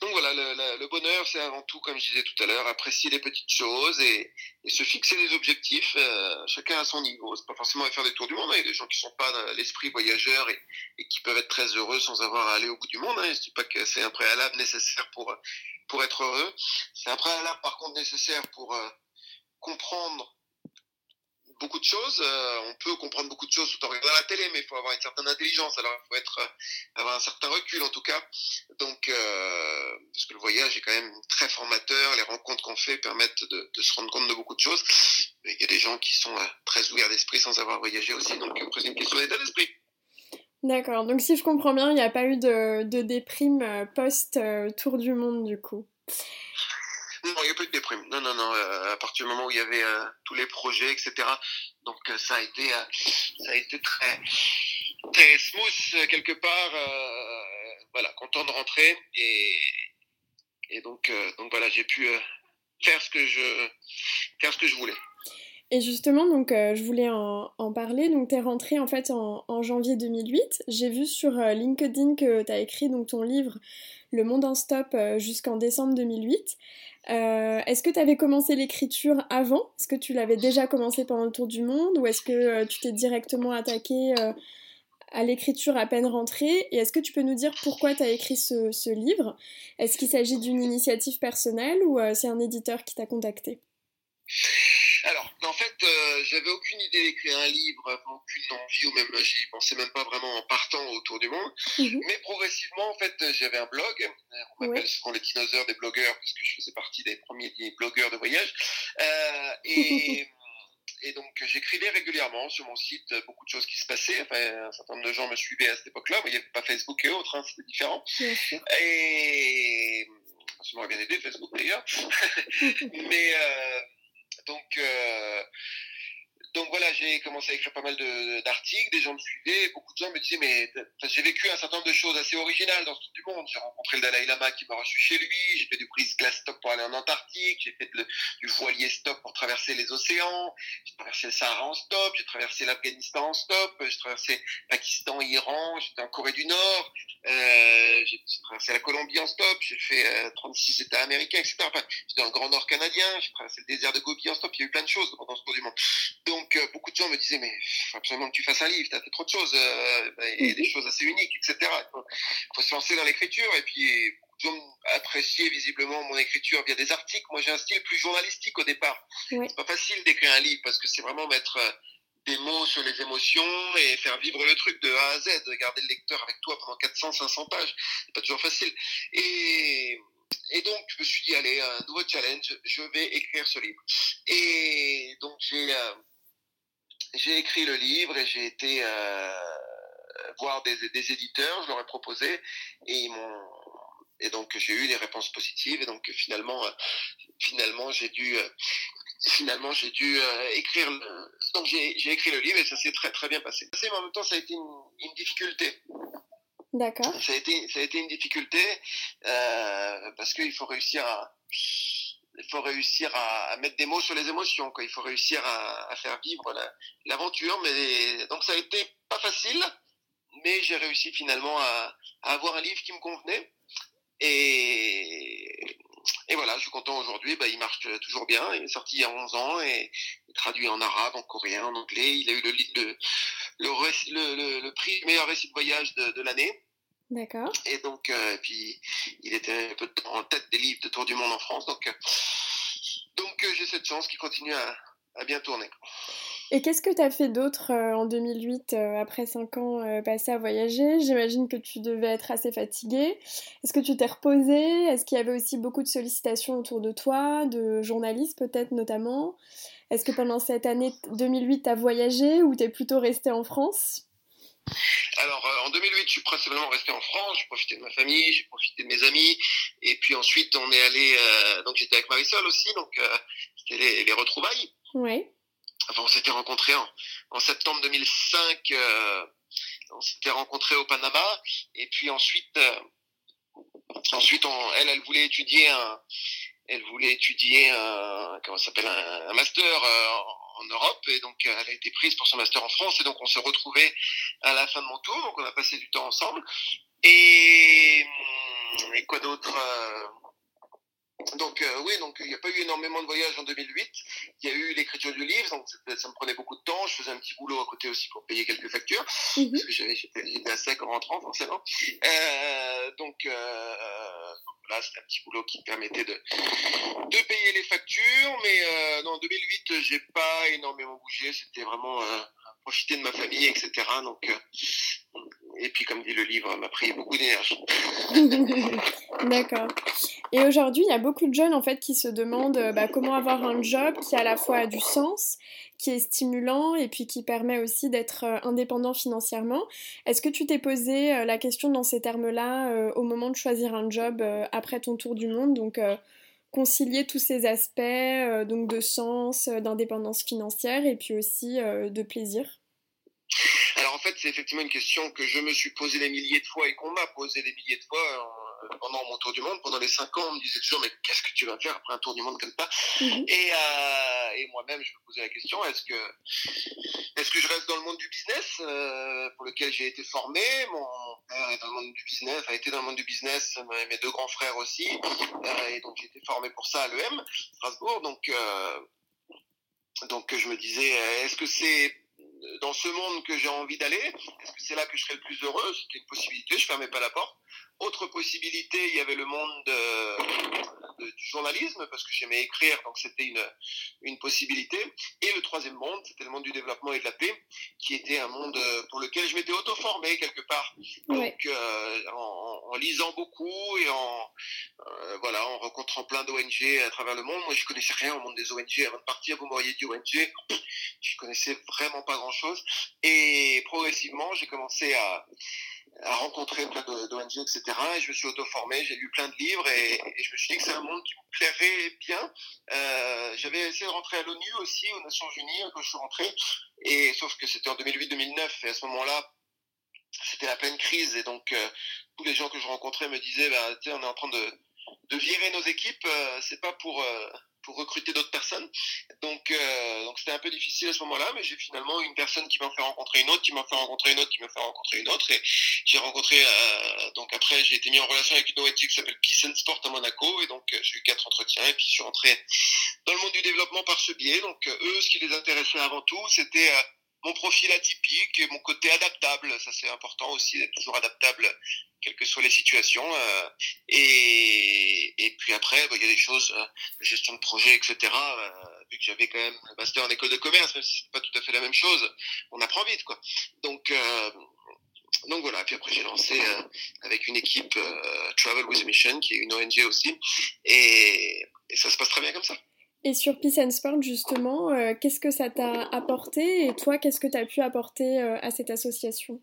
donc voilà, le, bonheur, c'est avant tout, comme je disais tout à l'heure, apprécier les petites choses et, se fixer des objectifs, euh, chacun à son niveau. C'est pas forcément faire des tours du monde. Hein. Il y a des gens qui sont pas dans l'esprit voyageur et, qui peuvent être très heureux sans avoir à aller au bout du monde. Hein. Je dis pas que c'est un préalable nécessaire pour pour être heureux. C'est un préalable, par contre, nécessaire pour comprendre beaucoup de choses. Euh, on peut comprendre beaucoup de choses tout en regardant la télé, mais il faut avoir une certaine intelligence. Alors, il faut être, euh, avoir un certain recul, en tout cas. Donc, euh, parce que le voyage est quand même très formateur. Les rencontres qu'on fait permettent de, se rendre compte de beaucoup de choses. Mais il y a des gens qui sont très ouverts d'esprit sans avoir voyagé aussi. Donc, c'est une question d'état d'esprit. D'accord. Donc, si je comprends bien, il n'y a pas eu de, de déprime post-tour du monde, du coup. Non, il n'y a eu de déprime. Non, non, non. Euh, à partir du moment où il y avait euh, tous les projets, etc. Donc euh, ça a été, ça a été très, très smooth quelque part. voilà, content de rentrer et, et donc, donc voilà, j'ai pu faire ce que je, faire ce que je voulais. Et justement, donc, je voulais en, parler. Donc, tu es rentré en fait en janvier 2008. J'ai vu sur LinkedIn que tu as écrit donc, ton livre Le Monde en Stop jusqu'en décembre 2008. Euh, est-ce que tu avais commencé l'écriture avant? Est-ce que tu l'avais déjà commencé pendant le tour du monde? Ou est-ce que euh, tu t'es directement attaqué euh, à l'écriture à peine rentrée? Et est-ce que tu peux nous dire pourquoi tu as écrit ce, ce livre? Est-ce qu'il s'agit d'une initiative personnelle ou c'est un éditeur qui t'a contacté? Alors, en fait, euh, j'avais aucune idée d'écrire un livre, aucune envie, ou même j'y pensais même pas vraiment en partant autour du monde. Mhm. Mais progressivement, en fait, j'avais un blog. On m'appelle souvent les dinosaures des blogueurs, parce que je faisais partie des premiers blogueurs de voyage. Euh, et. et donc j'écrivais régulièrement sur mon site beaucoup de choses qui se passaient. Enfin, un certain nombre de gens me suivaient à cette époque-là, mais il n'y avait pas Facebook et autres, hein, c'était différent. Et ça m'aurait bien aidé Facebook d'ailleurs. mais euh, donc, euh, donc voilà, j'ai commencé à écrire pas mal d'articles, des gens me suivaient, beaucoup de gens me disaient, mais j'ai vécu un certain nombre de choses assez originales dans ce tour du monde. J'ai rencontré le Dalai Lama qui m'a reçu chez lui, j'ai fait du brise glace stop pour aller en Antarctique, j'ai fait du voilier stop pour traverser les océans, j'ai traversé le Sahara en stop, j'ai traversé l'Afghanistan en stop, j'ai traversé Pakistan, Iran, j'étais en Corée du Nord, euh, j'ai traversé la Colombie en stop, j'ai fait euh, 36 États américains, etc. Enfin, j'étais dans le Grand Nord canadien, j'ai traversé le désert de Gobi en stop, il y a eu plein de choses pendant ce tour du monde. Euh, beaucoup de gens me disaient, mais il faut absolument que tu fasses un livre, tu as fait trop de choses, euh, et des mhm. choses assez uniques, etc. Il faut, faut se lancer dans l'écriture, et puis beaucoup de gens appréciaient visiblement mon écriture via des articles. Moi, j'ai un style plus journalistique au départ. C'est pas facile d'écrire un livre, parce que c'est vraiment mettre euh, des mots sur les émotions et faire vivre le truc de A à Z, garder le lecteur avec toi pendant 400, 500 pages, c'est pas toujours facile. Et, et donc, je me suis dit, allez, un nouveau challenge, je vais écrire ce livre. Et donc, j'ai euh, j'ai écrit le livre et j'ai été euh, voir des, des, éditeurs, je leur ai proposé et ils m'ont et donc j'ai eu des réponses positives et donc finalement euh, finalement j'ai dû euh, finalement j'ai dû écrire le, donc j'ai écrit le livre et ça s'est très très bien passé. Mais en même temps ça a été une, une difficulté. D'accord. Ça a été ça a été une difficulté parce qu'il faut réussir à il faut réussir à, mettre des mots sur les émotions. Il faut réussir à, faire vivre l'aventure. mais donc ça a été pas facile, mais j'ai réussi finalement à, avoir un livre qui me convenait. Et, voilà, je suis content aujourd'hui. Bah, il marche toujours bien. Il est sorti il y a 11 ans et traduit en arabe, en coréen, en anglais. Il a eu le, le, le, prix meilleur récit de voyage de l'année. D'accord. Et donc, euh, et puis, il était un peu en tête des livres de Tour du Monde en France. Donc, euh, donc euh, j'ai cette chance qu'il continue à, à, bien tourner. Et qu'est-ce que tu as fait d'autre en 2008, après 5 ans passés à voyager? J'imagine que tu devais être assez fatigué. Est-ce que tu t'es reposé Est-ce qu'il y avait aussi beaucoup de sollicitations autour de toi, de journalistes peut-être notamment? Est-ce que pendant cette année 2008, tu as voyagé ou tu es plutôt resté en France? Alors, euh, en 2008, je suis principalement resté en France. J'ai profité de ma famille, j'ai profité de mes amis. Et puis ensuite, on est allé. Euh, donc, j'étais avec Marisol aussi. Donc, euh, c'était les, les, retrouvailles. Oui. Enfin, on s'était rencontrés en, en, septembre 2005. on s'était rencontrés au Panama. Et puis ensuite, ensuite on, elle, elle voulait étudier un. Elle voulait étudier un, comment s'appelle, un, master en Europe et donc elle a été prise pour son master en France et donc on s'est retrouvés à la fin de mon tour donc on a passé du temps ensemble. Et, et quoi d'autre euh, donc euh, oui, donc il n'y a pas eu énormément de voyages en 2008. Il y a eu l'écriture du livre, donc ça me prenait beaucoup de temps. Je faisais un petit boulot à côté aussi pour payer quelques factures, mm-hmm. parce que j'étais à sec en rentrant forcément. Euh, donc, euh, donc voilà, c'était un petit boulot qui me permettait de, de payer les factures. Mais euh, non, en 2008, j'ai pas énormément bougé. C'était vraiment euh, profiter de ma famille, etc. Donc, euh, et puis, comme dit le livre, m'a pris beaucoup d'énergie. D'accord. Et aujourd'hui, il y a beaucoup de jeunes en fait qui se demandent euh, bah, comment avoir un job qui à la fois a du sens, qui est stimulant et puis qui permet aussi d'être euh, indépendant financièrement. Est-ce que tu t'es posé la question dans ces termes-là au moment de choisir un job après ton tour du monde? Donc concilier tous ces aspects donc de sens, d'indépendance financière et puis aussi de plaisir alors en fait, c'est effectivement une question que je me suis posée des milliers de fois et qu'on m'a posé des milliers de fois euh, pendant mon tour du monde. Pendant les cinq ans, on me disait toujours mais qu'est-ce que tu vas faire après un tour du monde comme ça mhm. Et, euh, et moi-même, je me posais la question est-ce que est-ce que je reste dans le monde du business euh, pour lequel j'ai été formé? Mon, père est dans le monde du business, a été dans le monde du business, mes deux grands frères aussi, euh, et donc j'ai été formé pour ça à l'EM Strasbourg. Donc donc je me disais est-ce que c'est dans ce monde que j'ai envie d'aller Est-ce que c'est là que je serai le plus heureux C'était une possibilité, je fermais pas la porte. Autre possibilité, il y avait le monde de, du journalisme, parce que j'aimais écrire, donc c'était une, une possibilité. Et le troisième monde, c'était le monde du développement et de la paix, qui était un monde pour lequel je m'étais auto-formé quelque part. Donc, euh, en, en, lisant beaucoup et en, euh, voilà, en rencontrant plein d'ONG à travers le monde. Moi, je connaissais rien au monde des ONG. Avant de partir, vous m'auriez dit ONG. Je connaissais vraiment pas grand-chose. Et progressivement, j'ai commencé à à rencontrer plein d'ONG, etc. Et je me suis auto-formé, j'ai lu plein de livres et, je me suis dit que c'est un monde qui me plairait bien. Euh, J'avais essayé de rentrer à l'ONU aussi, aux Nations Unies, quand je suis rentré. Et sauf que c'était en 2008-2009 et à ce moment-là, c'était la pleine crise et donc euh, tous les gens que je rencontrais me disaient, bah, on est en train de, de virer nos équipes, euh, c'est pas pour euh, pour recruter d'autres personnes. Donc, euh, donc c'était un peu difficile à ce moment-là, mais j'ai finalement une personne qui m'a fait rencontrer une autre, qui m'a fait rencontrer une autre, qui m'a fait rencontrer une autre, et j'ai rencontré. Euh, donc après, j'ai été mis en relation avec une ONG qui s'appelle Peace and Sport à Monaco, et donc euh, j'ai eu quatre entretiens, et puis je suis rentré dans le monde du développement par ce biais. Donc eux, ce qui les intéressait avant tout, c'était mon profil atypique et mon côté adaptable. Ça, c'est important aussi d'être toujours adaptable, quelles que soient les situations. Euh, et, et puis après, bah, il y a des choses, euh, gestion de projet, etc. Euh, vu que j'avais quand même un master en école de commerce, même si c'est pas tout à fait la même chose, on apprend vite, quoi. Donc, euh, donc voilà, puis après j'ai lancé avec une équipe Travel with a Mission, qui est une ONG aussi, et ça se passe très bien comme ça. Et sur Peace and Sport, justement, euh, qu'est-ce que ça t'a apporté et toi, qu'est-ce que tu as pu apporter euh, à cette association?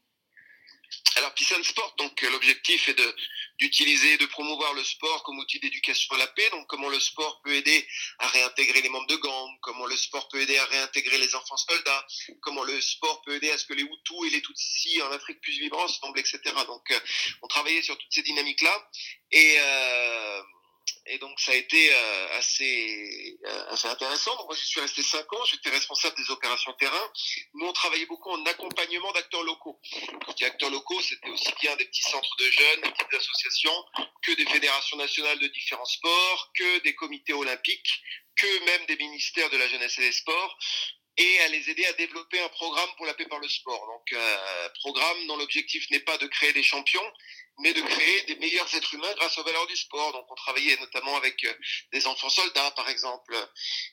Alors, Peace and Sport, euh, l'objectif est de d'utiliser, de promouvoir le sport comme outil d'éducation à la paix. Donc, comment le sport peut aider à réintégrer les membres de gangs, comment le sport peut aider à réintégrer les enfants soldats, comment le sport peut aider à ce que les Hutus et les Tutsis en Afrique puissent vivre ensemble, etc. Donc, on travaillait sur toutes ces dynamiques-là et Et donc ça a été euh, assez, euh, assez intéressant. Moi j'y suis resté cinq ans, j'étais responsable des opérations terrain. Nous on travaillait beaucoup en accompagnement d'acteurs locaux. Quand il acteurs locaux, c'était aussi bien des petits centres de jeunes, des petites associations, que des fédérations nationales de différents sports, que des comités olympiques, que même des ministères de la jeunesse et des sports et à les aider à développer un programme pour la paix par le sport. Donc, un programme dont l'objectif n'est pas de créer des champions, mais de créer des meilleurs êtres humains grâce aux valeurs du sport. Donc, on travaillait notamment avec euh, des enfants soldats, par exemple,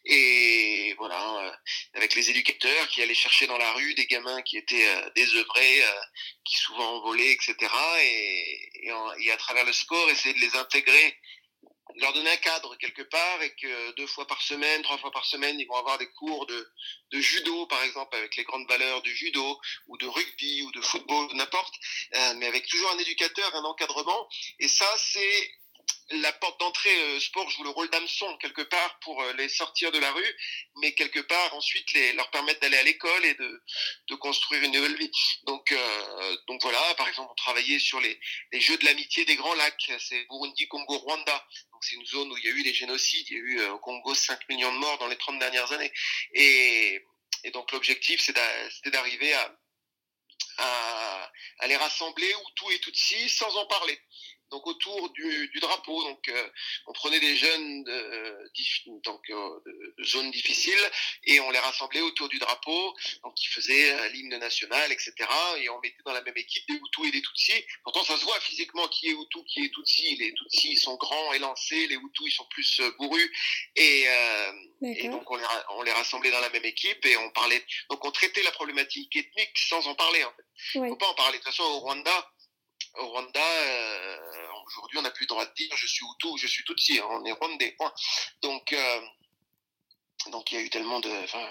et voilà, euh, avec les éducateurs qui allaient chercher dans la rue des gamins qui étaient euh, désœuvrés, qui souvent envolaient, etc. Et, et, à travers le sport, essayer de les intégrer leur donner un cadre quelque part et que deux fois par semaine, trois fois par semaine, ils vont avoir des cours de, judo, par exemple, avec les grandes valeurs du judo ou de rugby ou de football, n'importe, euh, mais avec toujours un éducateur, un encadrement. Et ça, c'est la porte d'entrée euh, sport joue le rôle d'hameçon quelque part pour euh, les sortir de la rue, mais quelque part ensuite les, leur permettre d'aller à l'école et de, construire une nouvelle vie. Donc, euh, voilà, par exemple, on travaillait sur les, les Jeux de l'amitié des Grands Lacs, c'est Burundi, Congo, Rwanda. Donc c'est une zone où il y a eu des génocides, il y a eu au Congo 5 millions de morts dans les 30 dernières années. Et, donc l'objectif, c'était d'arriver à, les rassembler tout et si sans en parler donc autour du, du drapeau. Donc euh, on prenait des jeunes de, donc, euh, de, zones difficiles et on les rassemblait autour du drapeau. Donc ils faisaient euh, l'hymne national, etc. Et on mettait dans la même équipe des Hutus et des Tutsis. Pourtant ça se voit physiquement qui est Hutu, qui est Tutsi. Les Tutsis ils sont grands, élancés, les Hutus ils sont plus bourrus. Et, et donc on les, on les rassemblait dans la même équipe et on parlait. Donc on traitait la problématique ethnique sans en parler en fait. Ouais. Faut pas en parler. De toute façon au Rwanda au Rwanda, euh, aujourd'hui, on n'a plus le droit de dire je suis Hutu je suis Tutsi, hein, on est Rwandais, point. Donc, euh, donc il y a eu tellement de. Enfin,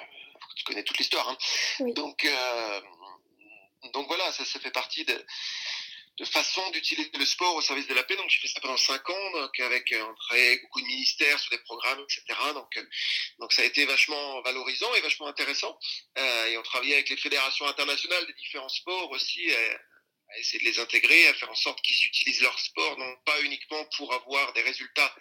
tu connais toute l'histoire. Hein. Oui. Donc, euh, donc voilà, ça, ça fait partie de, de façon d'utiliser le sport au service de la paix. Donc j'ai fait ça pendant cinq ans, donc avec on travaillait avec beaucoup de ministères sur des programmes, etc. Donc donc ça a été vachement valorisant et vachement intéressant. Euh, et on travaillait avec les fédérations internationales des différents sports aussi. Euh, à essayer de les intégrer, à faire en sorte qu'ils utilisent leur sport, non pas uniquement pour avoir des résultats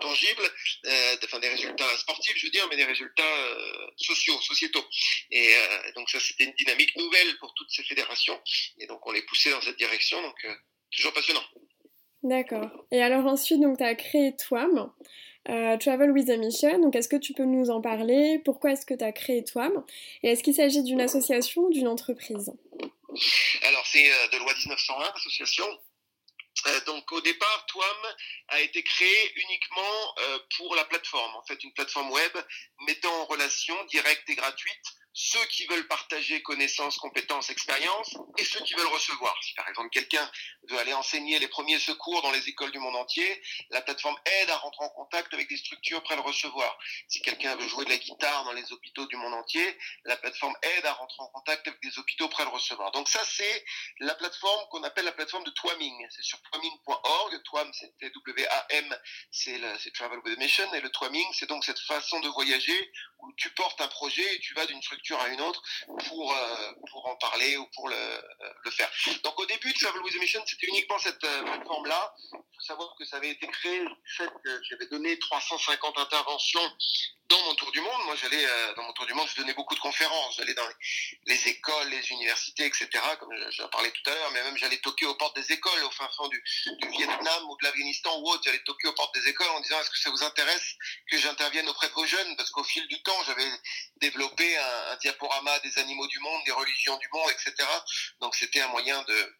tangibles, euh, enfin des résultats sportifs, je veux dire, mais des résultats euh, sociaux, sociétaux. Et euh, donc ça, c'était une dynamique nouvelle pour toutes ces fédérations. Et donc on les poussait dans cette direction, donc toujours passionnant. D'accord. Et alors ensuite, tu as créé TWAM. Travel with a Mission. Donc, est-ce que tu peux nous en parler? Pourquoi est-ce que tu as créé TWAM? Et est-ce qu'il s'agit d'une association ou d'une entreprise? Alors, c'est euh, de loi 1901, l'association. Euh, donc au départ, TWAM a été créé uniquement euh, pour la plateforme, en fait une plateforme web mettant en relation directe et gratuite ceux qui veulent partager connaissances, compétences, expériences et ceux qui veulent recevoir. Si par exemple quelqu'un veut aller enseigner les premiers secours dans les écoles du monde entier, la plateforme aide à rentrer en contact avec des structures prêtes à le recevoir. Si quelqu'un veut jouer de la guitare dans les hôpitaux du monde entier, la plateforme aide à rentrer en contact avec des hôpitaux prêts à le recevoir. Donc ça, c'est la plateforme qu'on appelle la plateforme de Twaming. C'est sur twaming.org. Twam, c'est W-A-M, c'est Travel with a Mission. Et le Twaming, c'est donc cette façon de voyager où tu portes un projet et tu vas d'une structure à une autre pour, euh, pour en parler ou pour le, euh, le faire. Donc au début de Travel with a Mission, c'était uniquement cette euh, plateforme-là. Savoir que ça avait été créé fait que j'avais donné 350 interventions dans mon tour du monde, moi j'allais dans mon tour du monde, je donnais beaucoup de conférences, j'allais dans les, écoles, les universités, etc. Comme j'en parlais tout à l'heure, mais même j'allais toquer aux portes des écoles, au fin fond du, du Vietnam ou de l'Afghanistan ou autre, j'allais toquer aux portes des écoles en disant est-ce que ça vous intéresse que j'intervienne auprès de vos jeunes? Parce qu'au fil du temps, j'avais développé un diaporama des animaux du monde, des religions du monde, etc. Donc c'était un moyen de,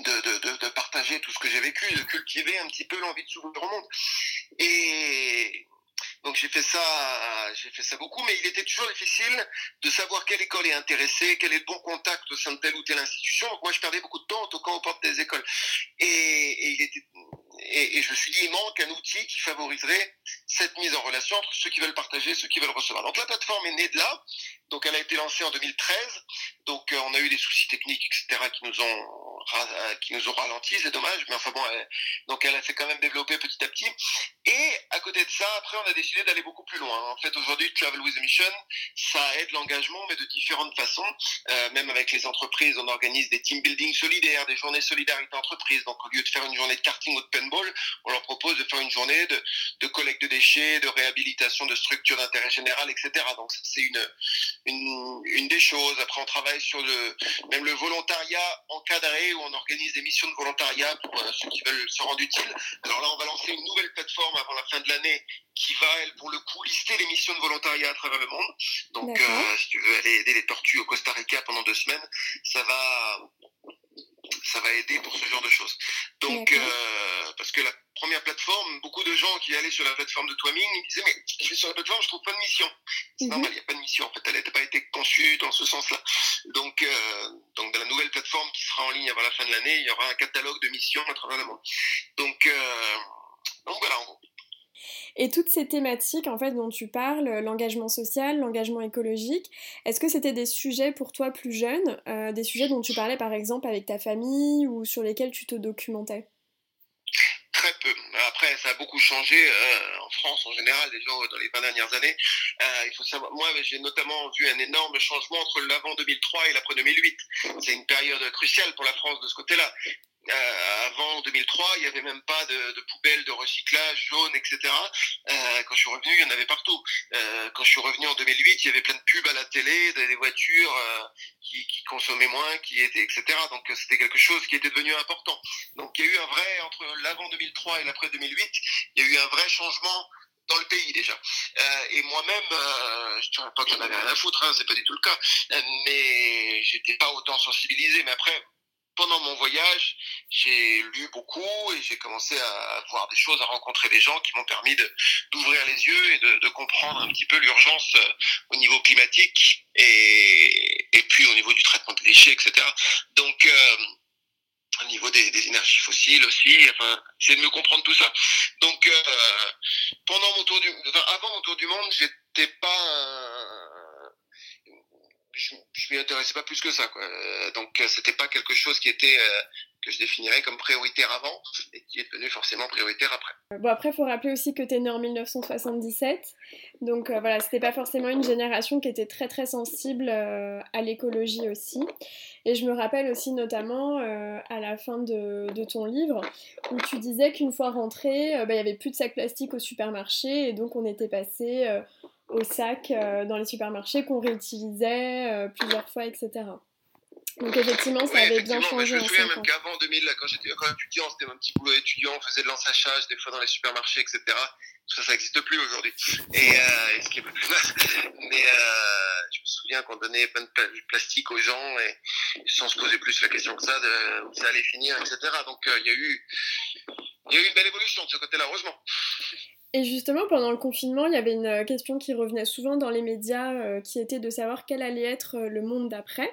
de, de, de, partager tout ce que j'ai vécu, de cultiver un petit peu l'envie de s'ouvrir au monde. Et donc j'ai fait ça, j'ai fait ça beaucoup, mais il était toujours difficile de savoir quelle école est intéressée, quel est le bon contact au sein de telle ou telle institution. Donc moi je perdais beaucoup de temps en toquant aux portes des écoles. Et, et il était et, et, je me suis dit, il manque un outil qui favoriserait cette mise en relation entre ceux qui veulent partager, ceux qui veulent recevoir. Donc la plateforme est née de là. Donc elle a été lancée en 2013. Donc euh, on a eu des soucis techniques, etc., qui nous ont qui nous ont ralenti, c'est dommage, mais enfin bon, donc elle s'est quand même développée petit à petit. Et à côté de ça, après, on a décidé d'aller beaucoup plus loin. En fait, aujourd'hui, Travel with a Mission, ça aide l'engagement, mais de différentes façons. Euh, même avec les entreprises, on organise des team building solidaires, des journées solidarité entreprise. Donc, au lieu de faire une journée de karting ou de on leur propose de faire une journée de, de collecte de déchets, de réhabilitation de structures d'intérêt général, etc. Donc, c'est une, une, une des choses. Après, on travaille sur le, même le volontariat encadré, où on organise des missions de volontariat pour euh, ceux qui veulent se rendre utiles. Alors là, on va lancer une nouvelle plateforme avant la fin de l'année qui va, elle, pour le coup, lister les missions de volontariat à travers le monde. Donc, euh, si tu veux aller aider les tortues au Costa Rica pendant deux semaines, ça va, ça va aider pour ce genre de choses. Donc, euh, parce que la première plateforme, beaucoup de gens qui allaient sur la plateforme de Twaming, ils disaient mais je vais sur la plateforme, je trouve pas de mission. C'est mhm. normal, il n'y a pas de mission. En fait, elle n'a pas été conçue dans ce sens-là. Donc, euh, donc dans la nouvelle plateforme qui sera en ligne avant la fin de l'année, il y aura un catalogue de missions à travers le monde. Donc, euh, donc voilà. En gros. Et toutes ces thématiques en fait dont tu parles, l'engagement social, l'engagement écologique, est-ce que c'était des sujets pour toi plus jeunes, euh, des sujets dont tu parlais par exemple avec ta famille ou sur lesquels tu te documentais? Très peu. Après, ça a beaucoup changé euh, en France en général, déjà dans les 20 dernières années. Euh, moi, j'ai notamment vu un énorme changement entre l'avant 2003 et l'après 2008. C'est une période cruciale pour la France de ce côté-là. Euh, avant 2003, il n'y avait même pas de, poubelles de recyclage jaunes, etc. Euh, quand je suis revenu, il y en avait partout. Euh, quand je suis revenu en 2008, il y avait plein de pubs à la télé, des, voitures euh, qui, consommaient moins, qui étaient, etc. Donc euh, c'était quelque chose qui était devenu important. Donc il y a eu un vrai entre l'avant 2003 et l'après 2008, il y a eu un vrai changement dans le pays déjà. Euh, et moi-même, euh, je ne dirais pas que j'en avais rien à foutre, hein, c'est pas du tout le cas, mais j'étais pas autant sensibilisé. Mais après, pendant mon voyage, j'ai lu beaucoup et j'ai commencé à voir des choses, à rencontrer des gens qui m'ont permis d'ouvrir les yeux et de, comprendre un petit peu l'urgence euh, au niveau climatique et, puis au niveau du traitement des déchets, etc. Donc, euh, au niveau des, énergies fossiles aussi, enfin, essayer de mieux comprendre tout ça. Donc, euh, pendant mon tour du, avant mon tour du monde, j'étais pas je, je m'y intéressais pas plus que ça quoi. Euh, donc euh, c'était pas quelque chose qui était euh, que je définirais comme prioritaire avant et qui est devenu forcément prioritaire après. Bon après il faut rappeler aussi que tu es né en 1977 donc voilà c'était pas forcément une génération qui était très très sensible à l'écologie aussi et je me rappelle aussi notamment à la fin de, ton livre où tu disais qu'une fois rentré bah, il y avait plus de sacs plastiques au supermarché et donc on était passé aux sacs euh, dans les supermarchés qu'on réutilisait euh, plusieurs fois, etc. Donc effectivement, ça avait bien changé. je me souviens même qu'avant 2000, quand j'étais étudiant, c'était mon petit boulot étudiant, on faisait de l'ensachage des fois dans les supermarchés, etc. Ça, ça n'existe plus aujourd'hui. Et, euh, ce qui est plus Mais euh, je me souviens qu'on donnait plein de plastique aux gens et, sans se poser plus la question que ça, de où ça allait finir, etc. Donc il y a eu, il y a eu une belle évolution de ce côté-là, heureusement. Et justement, pendant le confinement, il y avait une euh, question qui revenait souvent dans les médias, euh, qui était de savoir quel allait être euh, le monde d'après.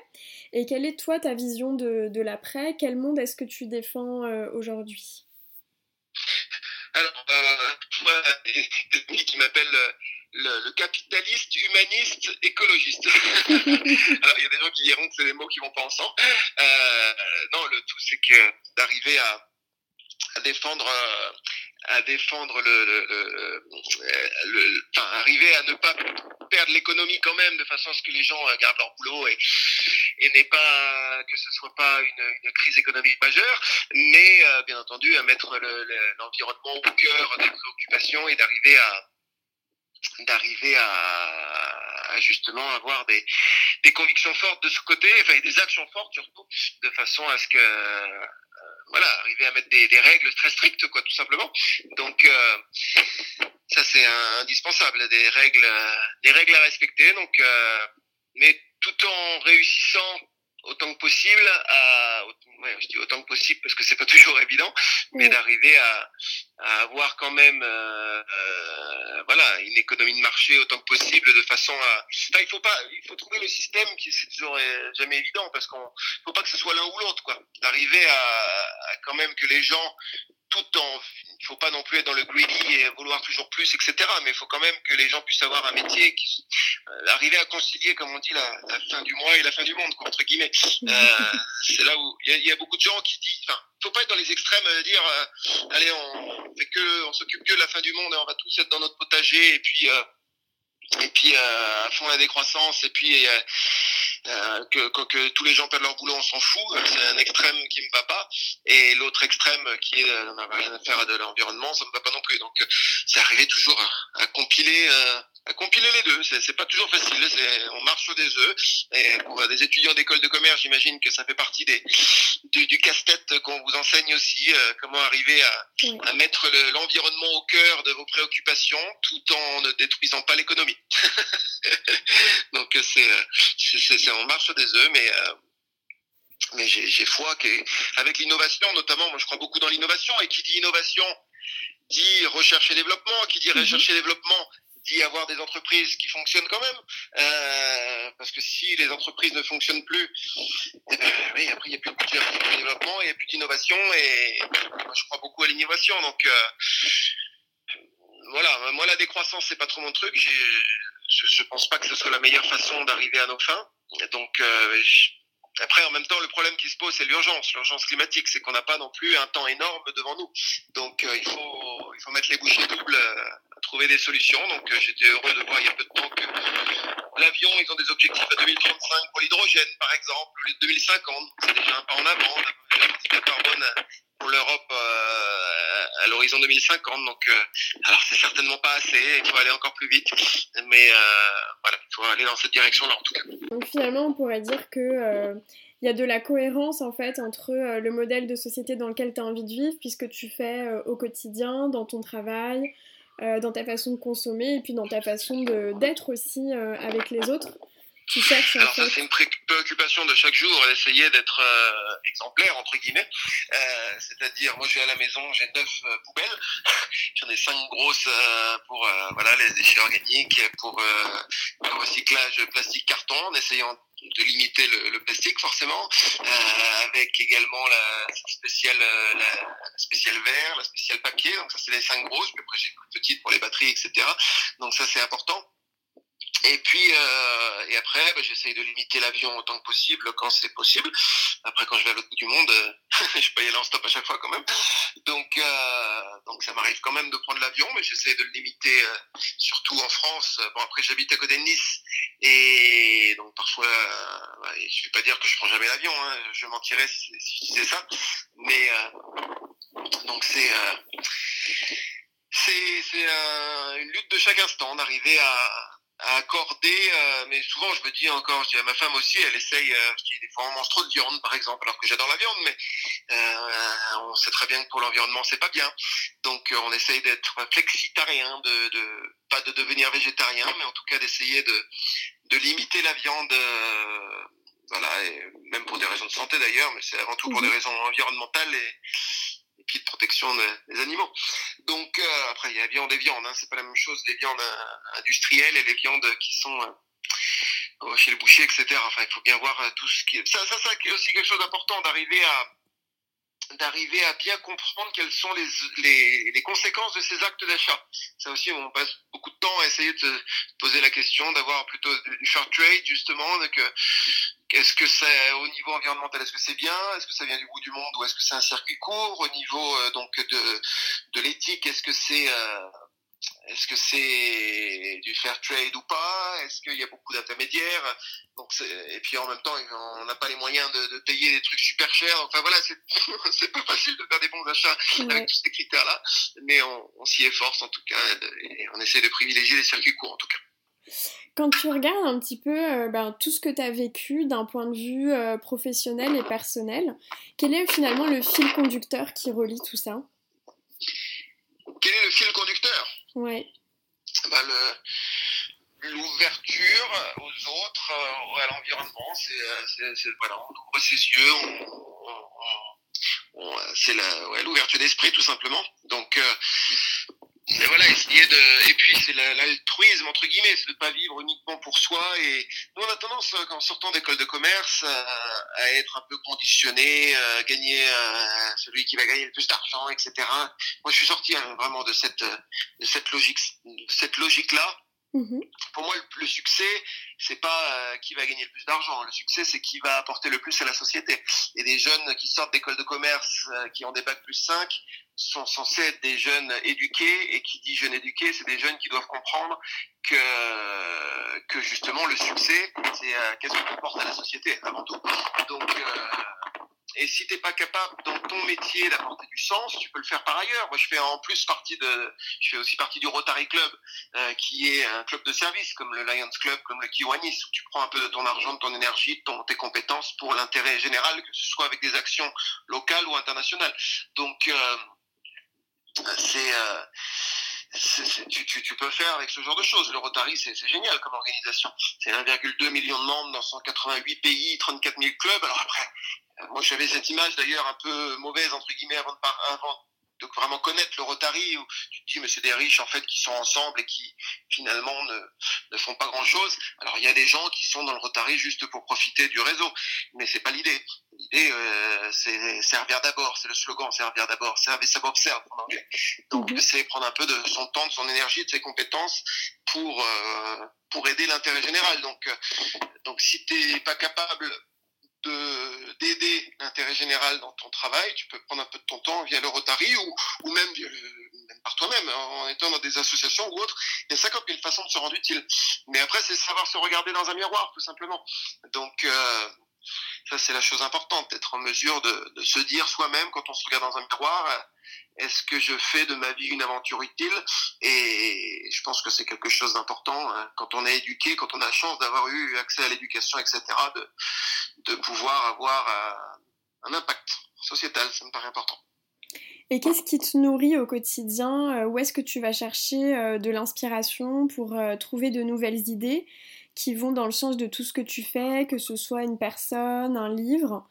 Et quelle est toi ta vision de, l'après? Quel monde est-ce que tu défends aujourd'hui? Alors, moi, des qui m'appellent le, le, capitaliste, humaniste, écologiste. Alors, il y a des gens qui diront que c'est des mots qui vont pas ensemble. non, le tout, c'est que d'arriver à, à défendre à défendre le, le, le, enfin, arriver à ne pas perdre l'économie quand même de façon à ce que les gens gardent leur boulot et, et n'est pas que ce soit pas une, une crise économique majeure, mais euh, bien entendu à mettre l'environnement au cœur des préoccupations et d'arriver à d'arriver à, à, justement avoir des, des convictions fortes de ce côté, enfin des actions fortes surtout, de façon à ce que voilà, arriver à mettre des, des, règles très strictes, quoi, tout simplement. Donc, euh, ça c'est indispensable, des règles, des règles à respecter. Donc, euh, mais tout en réussissant autant que possible à, ouais, je dis autant que possible parce que c'est pas toujours évident, mais d'arriver à, à, avoir quand même, euh, euh, voilà, une économie de marché autant que possible de façon à, enfin, il faut pas, il faut trouver le système qui c'est toujours euh, jamais évident parce qu'on, faut pas que ce soit l'un ou l'autre, quoi. D'arriver à, à, quand même que les gens tout en, il faut pas non plus être dans le greedy et vouloir toujours plus, etc. Mais il faut quand même que les gens puissent avoir un métier, qui, euh, arriver à concilier, comme on dit, la, fin du mois et la fin du monde, entre guillemets. Euh, c'est là où il y, a beaucoup de gens qui disent, enfin, faut pas être dans les extrêmes, euh, dire, allez, on fait que, on s'occupe que de la fin du monde et on va tous être dans notre potager et puis et puis euh, à fond la décroissance et puis euh, euh, que, que, que, tous les gens perdent leur boulot on s'en fout. C'est un extrême qui me va pas. Et l'autre extrême qui est on n'a rien à faire de l'environnement ça me va pas non plus. Donc c'est arrivé toujours à, à compiler à compiler les deux. C'est pas toujours facile. On marche sur des œufs. Et pour des étudiants d'école de commerce, j'imagine que ça fait partie des, du, du casse-tête qu'on vous enseigne aussi. Euh, comment arriver à, à mettre l'environnement au cœur de vos préoccupations tout en ne détruisant pas l'économie. Donc c'est on marche sur des œufs, mais euh, mais j'ai foi qu'avec l'innovation, notamment, moi je crois beaucoup dans l'innovation, et qui dit innovation dit recherche et développement, qui dit mm-hmm. recherche et développement avoir des entreprises qui fonctionnent quand même. Euh, parce que si les entreprises ne fonctionnent plus, eh ben, oui, après il n'y a plus de développement, il n'y a plus d'innovation et moi je crois beaucoup à l'innovation. Donc euh, voilà, moi la décroissance c'est pas trop mon truc. Je, ne pense pas que ce soit la meilleure façon d'arriver à nos fins. Donc euh, après, en même temps, le problème qui se pose, c'est l'urgence, l'urgence climatique, c'est qu'on n'a pas non plus un temps énorme devant nous. Donc, il faut, il faut mettre les bouchées doubles trouver des solutions. Donc euh, j'étais heureux de voir il y a peu de temps que l'avion, ils ont des objectifs à 2035 pour l'hydrogène, par exemple, ou 2050. C'est déjà un pas en avant. On a carbone pour l'Europe euh, à l'horizon 2050. Donc, euh, alors c'est certainement pas assez. Il faut aller encore plus vite. Mais voilà, il faut aller dans cette direction-là en tout cas. Donc finalement, on pourrait dire que il y a de la cohérence en fait entre le modèle de société dans lequel tu as envie de vivre, puisque tu fais au quotidien, dans ton travail, euh, dans ta façon de consommer et puis dans ta façon d'être aussi euh, avec les autres. Tu Alors ça c'est une préoccupation de chaque jour d'essayer d'être euh, exemplaire entre guillemets. C'est-à-dire moi je vais à la maison, j'ai neuf poubelles, j'en ai cinq grosses pour voilà les déchets organiques, pour le recyclage plastique carton, en essayant de limiter le, le plastique forcément, euh, avec également la spéciale, euh, la, spéciale verre, la spéciale papier. Donc ça c'est les cinq grosses. Puis après j'ai une petite pour les batteries, etc. Donc ça c'est important. Et puis, euh, et après, bah, j'essaye de limiter l'avion autant que possible quand c'est possible. Après, quand je vais à l'autre bout du monde, euh, je peux y aller en stop à chaque fois quand même. Donc, euh, donc ça m'arrive quand même de prendre l'avion, mais j'essaie de le limiter, euh, surtout en France. Bon, après, j'habite à côté de Nice, et donc parfois, bah, je vais pas dire que je prends jamais l'avion. Hein, je mentirais si, si je disais ça. Mais donc c'est c'est une lutte de chaque instant d'arriver à à accorder, euh, mais souvent je me dis encore, je dis à ma femme aussi, elle essaye, euh, je dis des fois on mange trop de viande par exemple, alors que j'adore la viande, mais euh, on sait très bien que pour l'environnement c'est pas bien, donc on essaye d'être flexitarien, de, de pas de devenir végétarien, mais en tout cas d'essayer de, de limiter la viande, voilà, et même pour des raisons de santé d'ailleurs, mais c'est avant tout pour des mhm. raisons environnementales et de protection des, animaux. Donc euh, après il y a la viande et viande, hein, c'est pas la même chose, les viandes euh, industrielles et les viandes qui sont euh, chez le boucher, etc. Enfin il faut bien voir tout ce qui ça ça, ça c'est aussi quelque chose d'important d'arriver à d'arriver à bien comprendre quelles sont les, les, les conséquences de ces actes d'achat. Ça aussi, on passe beaucoup de temps à essayer de se poser la question, d'avoir plutôt du fair trade, justement, que est-ce que c'est au niveau environnemental, est-ce que c'est bien Est-ce que ça vient du bout du monde ou est-ce que c'est un circuit court Au niveau euh, donc de, de l'éthique, est-ce que c'est euh, est-ce que c'est du fair trade ou pas? Est-ce qu'il y a beaucoup d'intermédiaires? Donc et puis en même temps, on n'a pas les moyens de, de, payer des trucs super chers. Enfin voilà, c'est pas facile de faire des bons achats avec tous ces critères-là, mais on, on s'y efforce en tout cas et on essaie de privilégier les circuits courts en tout cas. Quand tu regardes un petit peu euh, ben, tout ce que tu as vécu d'un point de vue euh, professionnel et personnel, quel est finalement le fil conducteur qui relie tout ça? Quel est le fil conducteur? Ouais. Ben, l'ouverture aux autres, euh, à l'environnement, c'est voilà, on ouvre ses yeux, c'est l'ouverture d'esprit tout simplement. Donc et voilà, essayer de. Et puis c'est l'altruisme entre guillemets, c'est de pas vivre uniquement pour soi. Et nous on a tendance, en sortant d'école de commerce, à, être un peu conditionné, à gagner, à celui qui va gagner le plus d'argent, etc. Moi, je suis sorti hein, vraiment de cette, de cette logique, de cette logique-là. Mhm. Pour moi, le, succès, c'est pas euh, qui va gagner le plus d'argent. Le succès, c'est qui va apporter le plus à la société. Et des jeunes qui sortent d'école de commerce, euh, qui ont des bacs plus 5, sont censés être des jeunes éduqués. Et qui dit jeunes éduqués, c'est des jeunes qui doivent comprendre que, que justement, le succès, c'est euh, qu'est-ce que tu à la société avant tout. Donc, et si tu n'es pas capable dans ton métier d'apporter du sens, tu peux le faire par ailleurs. Moi, je fais en plus partie de, je fais aussi partie du Rotary Club, euh, qui est un club de service, comme le Lions Club, comme le Kiwanis, où tu prends un peu de ton argent, de ton énergie, de tes compétences pour l'intérêt général, que ce soit avec des actions locales ou internationales. Donc, euh, c'est, euh, tu, peux faire avec ce genre de choses. Le Rotary, c'est génial comme organisation. C'est 1,2 million de membres dans 188 pays, 34 000 clubs. Alors après, moi, j'avais cette image d'ailleurs un peu mauvaise, entre guillemets, avant de, avant de vraiment connaître le Rotary, où tu te dis, mais c'est des riches, en fait, qui sont ensemble et qui, finalement, ne, ne font pas grand-chose. Alors, il y a des gens qui sont dans le Rotary juste pour profiter du réseau, mais c'est pas l'idée. L'idée, euh, c'est servir d'abord, c'est le slogan, servir d'abord, servir ça serve en anglais. Donc, mhm. c'est prendre un peu de son temps, de son énergie, de ses compétences pour, euh, pour aider l'intérêt général. Donc, euh, donc si tu n'es pas capable d'aider l'intérêt général dans ton travail, tu peux prendre un peu de ton temps via le Rotary ou, ou même, même par toi-même, hein, en étant dans des associations ou autres. Il y a 50 000 façons de se rendre utile. Mais après, c'est savoir se regarder dans un miroir, tout simplement. Donc, euh, ça, c'est la chose importante, d'être en mesure de, se dire soi-même, quand on se regarde dans un miroir, euh, est-ce que je fais de ma vie une aventure utile? Et je pense que c'est quelque chose d'important hein. quand on est éduqué, quand on a la chance d'avoir eu accès à l'éducation, etc., de, pouvoir avoir euh, un impact sociétal. Ça me paraît important. Et qu'est-ce qui te nourrit au quotidien? Où est-ce que tu vas chercher euh, de l'inspiration pour trouver de nouvelles idées? Qui vont dans le sens de tout ce que tu fais, que ce soit une personne, un livre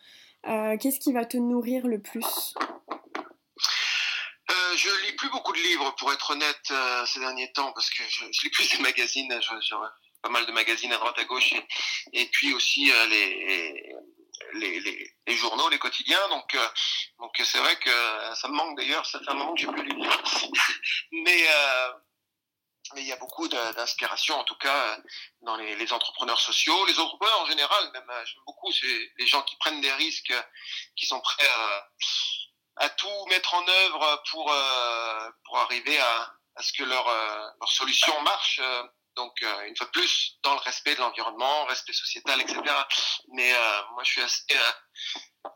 euh, Qu'est-ce qui va te nourrir le plus? Euh, je lis plus beaucoup de livres, pour être honnête, euh, ces derniers temps, parce que je, lis plus des magazines. J'ai pas mal de magazines à droite à gauche, et, puis aussi les, les, journaux, les quotidiens. Donc, donc c'est vrai que ça me manque d'ailleurs. Ça fait un moment que j'ai plus lu. Mais mais il y a beaucoup d'inspiration, en tout cas, dans les, entrepreneurs sociaux. Les entrepreneurs en général, même, euh, j'aime beaucoup, c'est les gens qui prennent des risques, qui sont prêts à, tout mettre en œuvre pour, euh, pour arriver à, à ce que leur, euh, leur solution marche. Donc, une fois de plus, dans le respect de l'environnement, respect sociétal, etc. Mais moi, je suis assez,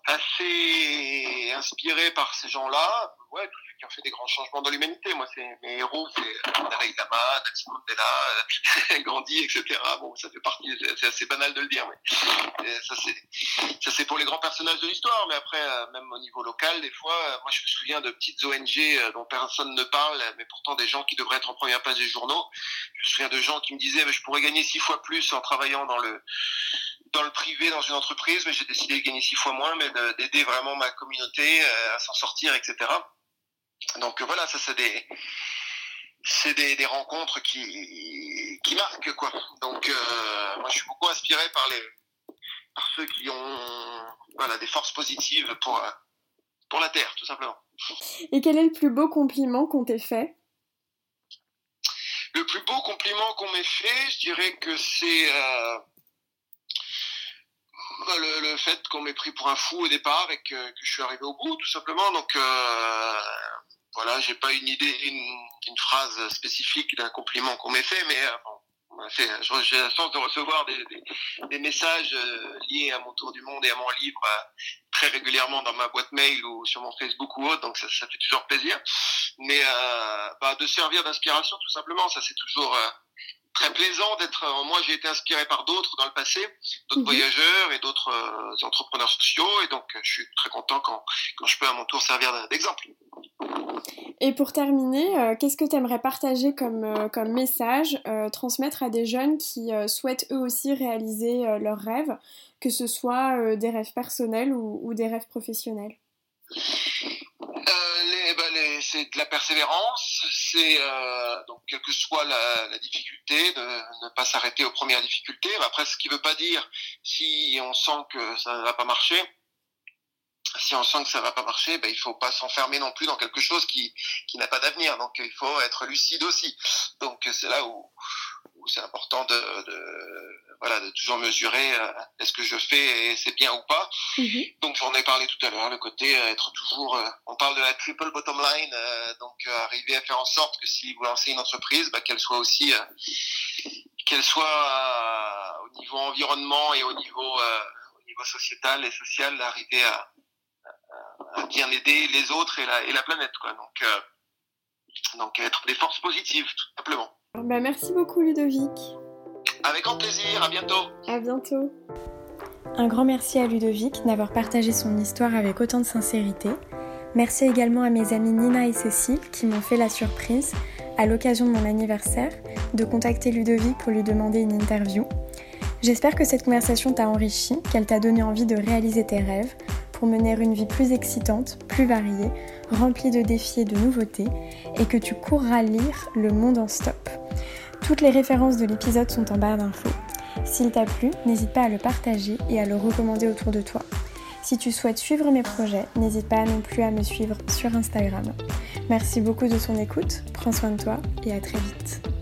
assez inspiré par ces gens-là. Ouais, qui ont fait des grands changements dans l'humanité. Moi, c'est mes héros, c'est Dalai Lama, Nelson Mandela, euh, Gandhi, etc. Bon, ça fait partie, c'est assez banal de le dire, mais ça c'est, pour les grands personnages de l'histoire. Mais après, euh, même au niveau local, des fois, euh, moi je me souviens de petites ONG dont personne ne parle, mais pourtant des gens qui devraient être en première page des journaux. Je me souviens de gens qui me disaient, je pourrais gagner six fois plus en travaillant dans le dans le privé, dans une entreprise, mais j'ai décidé de gagner six fois moins, mais d'aider vraiment ma communauté à s'en sortir, etc. Donc euh, voilà, ça c'est des c'est des, rencontres qui, qui marquent quoi. Donc euh, moi je suis beaucoup inspiré par les par ceux qui ont voilà des forces positives pour pour la terre tout simplement. Et quel est le plus beau compliment qu'on t'ait fait? Le plus beau compliment qu'on m'ait fait, je dirais que c'est euh, bah, le, fait qu'on m'ait pris pour un fou au départ et que, je suis arrivé au bout tout simplement. Donc voilà, j'ai pas une idée, une, phrase spécifique d'un compliment qu'on m'ait fait, mais euh, j'ai la chance de recevoir des, messages euh, liés à mon tour du monde et à mon livre euh, très régulièrement dans ma boîte mail ou sur mon Facebook ou autre, donc ça, fait toujours plaisir. Mais euh, bah, de servir d'inspiration tout simplement, ça c'est toujours très plaisant d'être. Moi, j'ai été inspiré par d'autres dans le passé, d'autres mhm. voyageurs et d'autres entrepreneurs sociaux, et donc je suis très content quand, quand je peux à mon tour servir d'exemple. Et pour terminer, euh, qu'est-ce que tu aimerais partager comme, euh, comme message, euh, transmettre à des jeunes qui souhaitent eux aussi réaliser leurs rêves, que ce soit des rêves personnels ou, des rêves professionnels? Bah, c'est de la persévérance, c'est donc quelle que soit la, difficulté, de ne pas s'arrêter aux premières difficultés. Après, ce qui ne veut pas dire si on sent que ça ne va pas marcher, si on sent que ça va pas marcher, ben, il faut pas s'enfermer non plus dans quelque chose qui, qui n'a pas d'avenir. Donc il faut être lucide aussi. Donc c'est là où, où c'est important de, de, voilà de toujours mesurer euh, est-ce que je fais et c'est bien ou pas. Mhm. Donc j'en ai parlé tout à l'heure, le côté euh, être toujours, euh, on parle de la triple bottom line, donc arriver à faire en sorte que si vous lancez une entreprise, bah, qu'elle soit aussi qu'elle soit au niveau environnement et au niveau au niveau sociétal et social, d'arriver à à bien aider les autres et la, et la planète. Quoi. Donc, euh, donc être des forces positives, tout simplement. Bah, merci beaucoup Ludovic. Avec grand plaisir, à bientôt. À bientôt. Un grand merci à Ludovic d'avoir partagé son histoire avec autant de sincérité. Merci également à mes amis Nina et Cécile qui m'ont fait la surprise, à l'occasion de mon anniversaire, de contacter Ludovic pour lui demander une interview. J'espère que cette conversation t'a enrichi, qu'elle t'a donné envie de réaliser tes rêves, pour mener une vie plus excitante, plus variée, remplie de défis et de nouveautés, et que tu courras lire Le Monde en Stop. Toutes les références de l'épisode sont en barre d'infos. S'il t'a plu, n'hésite pas à le partager et à le recommander autour de toi. Si tu souhaites suivre mes projets, n'hésite pas non plus à me suivre sur Instagram. Merci beaucoup de ton écoute, prends soin de toi et à très vite.